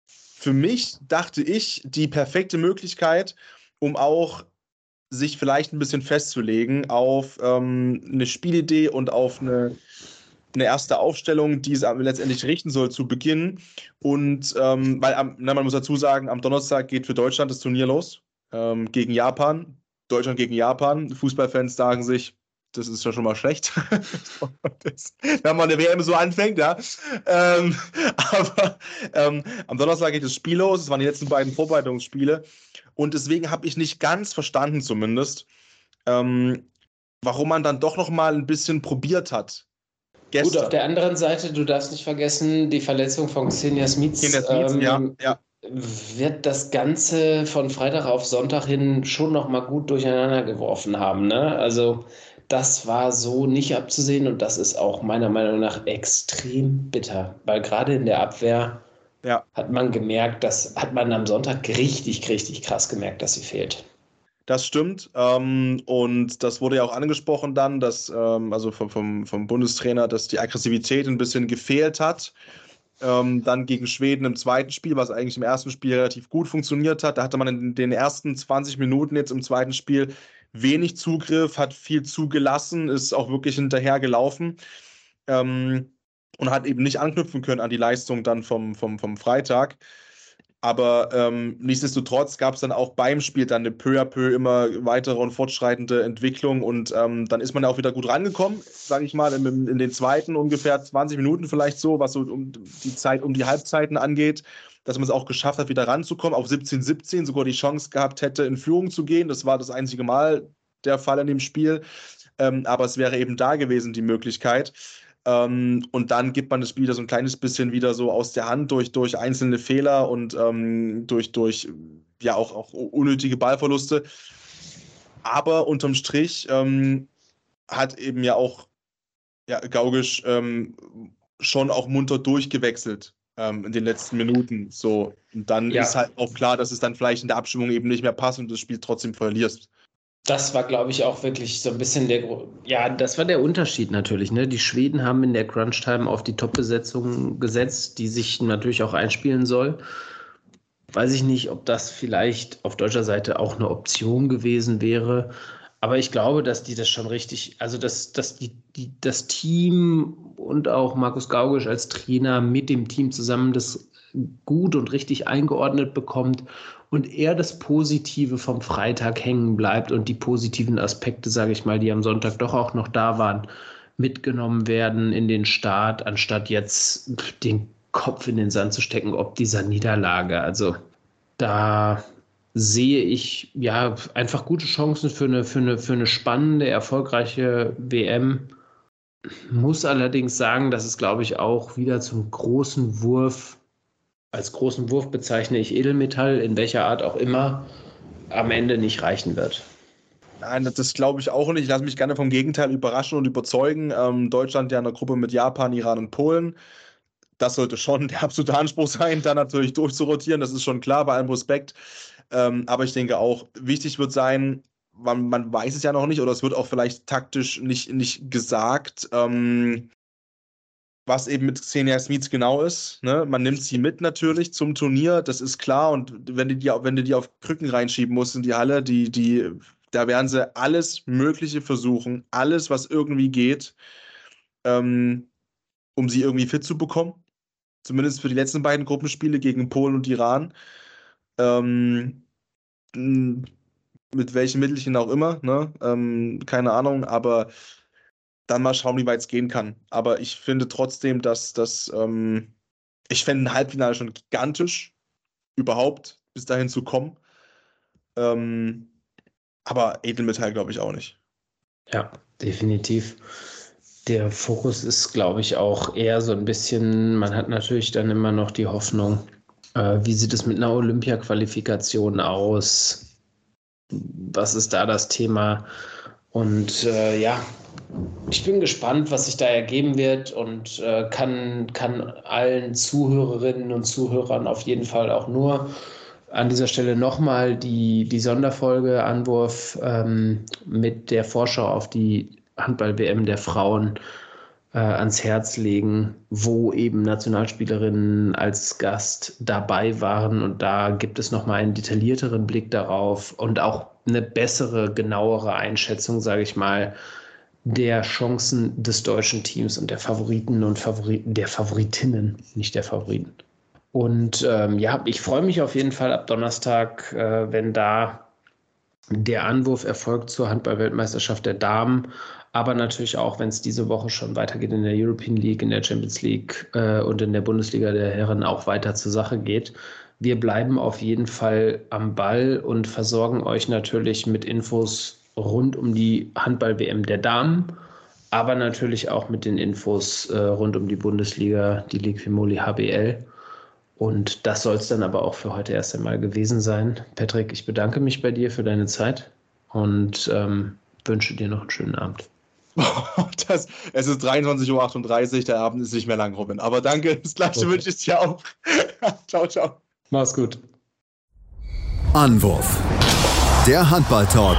für mich, dachte ich, die perfekte Möglichkeit, um auch sich vielleicht ein bisschen festzulegen auf ähm, eine Spielidee und auf eine, eine erste Aufstellung, die es letztendlich richten soll zu Beginn. Und ähm, weil na, man muss dazu sagen, am Donnerstag geht für Deutschland das Turnier los ähm, gegen Japan. Deutschland gegen Japan. Fußballfans sagen sich, das ist ja schon mal schlecht. wenn man eine WM so anfängt, ja. Ähm, aber ähm, am Donnerstag geht das Spiel los. Es waren die letzten beiden Vorbereitungsspiele. Und deswegen habe ich nicht ganz verstanden, zumindest, ähm, warum man dann doch noch mal ein bisschen probiert hat. Gestern. Gut, auf der anderen Seite, du darfst nicht vergessen, die Verletzung von Xenia Smith. Xenia Smith, ja, ähm, ja wird das Ganze von Freitag auf Sonntag hin schon noch mal gut durcheinander geworfen haben. Ne? Also das war so nicht abzusehen und das ist auch meiner Meinung nach extrem bitter, weil gerade in der Abwehr ja. hat man gemerkt, das hat man am Sonntag richtig, richtig krass gemerkt, dass sie fehlt. Das stimmt. Ähm, und das wurde ja auch angesprochen dann, dass, ähm, also vom, vom, vom Bundestrainer, dass die Aggressivität ein bisschen gefehlt hat. Ähm, dann gegen Schweden im zweiten Spiel, was eigentlich im ersten Spiel relativ gut funktioniert hat. Da hatte man in den ersten 20 Minuten jetzt im zweiten Spiel wenig Zugriff, hat viel zugelassen, ist auch wirklich hinterher gelaufen ähm, und hat eben nicht anknüpfen können an die Leistung dann vom, vom, vom Freitag. Aber ähm, nichtsdestotrotz gab es dann auch beim Spiel dann eine peu à peu immer weitere und fortschreitende Entwicklung und ähm, dann ist man ja auch wieder gut rangekommen, sage ich mal, in, in, den zweiten ungefähr 20 Minuten vielleicht so, was so um die Zeit, um die Halbzeiten angeht, dass man es auch geschafft hat, wieder ranzukommen, auf 17-17 sogar die Chance gehabt hätte, in Führung zu gehen. Das war das einzige Mal der Fall in dem Spiel. Ähm, aber es wäre eben da gewesen, die Möglichkeit. Ähm, und dann gibt man das Spiel so ein kleines bisschen wieder so aus der Hand durch, durch einzelne Fehler und ähm, durch, durch ja auch, auch unnötige Ballverluste. Aber unterm Strich ähm, hat eben ja auch ja, Gaugisch ähm, schon auch munter durchgewechselt ähm, in den letzten Minuten. So. Und dann ja. ist halt auch klar, dass es dann vielleicht in der Abstimmung eben nicht mehr passt und das Spiel trotzdem verlierst. Das war, glaube ich, auch wirklich so ein bisschen der, ja, das war der Unterschied natürlich. Ne? Die Schweden haben in der Crunch-Time auf die Top-Besetzung gesetzt, die sich natürlich auch einspielen soll. Weiß ich nicht, ob das vielleicht auf deutscher Seite auch eine Option gewesen wäre. Aber ich glaube, dass die das schon richtig, also dass, dass die, die, das Team und auch Markus Gaugisch als Trainer mit dem Team zusammen das gut und richtig eingeordnet bekommt und eher das Positive vom Freitag hängen bleibt und die positiven Aspekte, sage ich mal, die am Sonntag doch auch noch da waren, mitgenommen werden in den Start, anstatt jetzt den Kopf in den Sand zu stecken, ob dieser Niederlage. Also da sehe ich ja einfach gute Chancen für eine, für eine, für eine spannende, erfolgreiche WM. Muss allerdings sagen, dass es, glaube ich, auch wieder zum großen Wurf als großen Wurf bezeichne ich Edelmetall, in welcher Art auch immer, am Ende nicht reichen wird. Nein, das glaube ich auch nicht. Ich lasse mich gerne vom Gegenteil überraschen und überzeugen. Ähm, Deutschland ja in der Gruppe mit Japan, Iran und Polen. Das sollte schon der absolute Anspruch sein, da natürlich durchzurotieren. Das ist schon klar, bei allem Respekt. Ähm, aber ich denke auch, wichtig wird sein, man, man, weiß es ja noch nicht oder es wird auch vielleicht taktisch nicht, nicht gesagt. Ähm, was eben mit Xenia Smith genau ist. Ne? Man nimmt sie mit natürlich zum Turnier, das ist klar. Und wenn du die, wenn du die auf Krücken reinschieben musst in die Halle, die, die, da werden sie alles Mögliche versuchen, alles, was irgendwie geht, ähm, um sie irgendwie fit zu bekommen. Zumindest für die letzten beiden Gruppenspiele gegen Polen und Iran. Ähm, mit welchen Mittelchen auch immer, ne? Ähm, keine Ahnung, aber dann mal schauen, wie weit es gehen kann. Aber ich finde trotzdem, dass das, ähm, ich fände ein Halbfinale schon gigantisch. überhaupt bis dahin zu kommen. Ähm, aber Edelmetall glaube ich auch nicht. Ja, definitiv. Der Fokus ist, glaube ich, auch eher so ein bisschen, man hat natürlich dann immer noch die Hoffnung, äh, wie sieht es mit einer Olympia-Qualifikation aus? Was ist da das Thema? Und äh, ja, ich bin gespannt, was sich da ergeben wird und äh, kann, kann allen Zuhörerinnen und Zuhörern auf jeden Fall auch nur an dieser Stelle nochmal die, die Sonderfolge Anwurf ähm, mit der Vorschau auf die Handball-WM der Frauen äh, ans Herz legen, wo eben Nationalspielerinnen als Gast dabei waren. Und da gibt es nochmal einen detaillierteren Blick darauf und auch eine bessere, genauere Einschätzung, sage ich mal, der Chancen des deutschen Teams und der Favoriten und Favoriten, der Favoritinnen, nicht der Favoriten. Und ähm, ja, ich freue mich auf jeden Fall ab Donnerstag, äh, wenn da der Anwurf erfolgt zur Handball-Weltmeisterschaft der Damen, aber natürlich auch, wenn es diese Woche schon weitergeht in der European League, in der Champions League äh, und in der Bundesliga der Herren auch weiter zur Sache geht. Wir bleiben auf jeden Fall am Ball und versorgen euch natürlich mit Infos rund um die Handball-WM der Damen, aber natürlich auch mit den Infos äh, rund um die Bundesliga, die Liquimoli HBL. Und das soll es dann aber auch für heute erst einmal gewesen sein. Patrick, ich bedanke mich bei dir für deine Zeit und ähm, wünsche dir noch einen schönen Abend. Das, es ist 23.38 Uhr, der Abend ist nicht mehr lang, Robin. Aber danke, das gleiche okay. wünsche ich dir auch. ciao, ciao. Mach's gut. Anwurf. Der Handball-Talk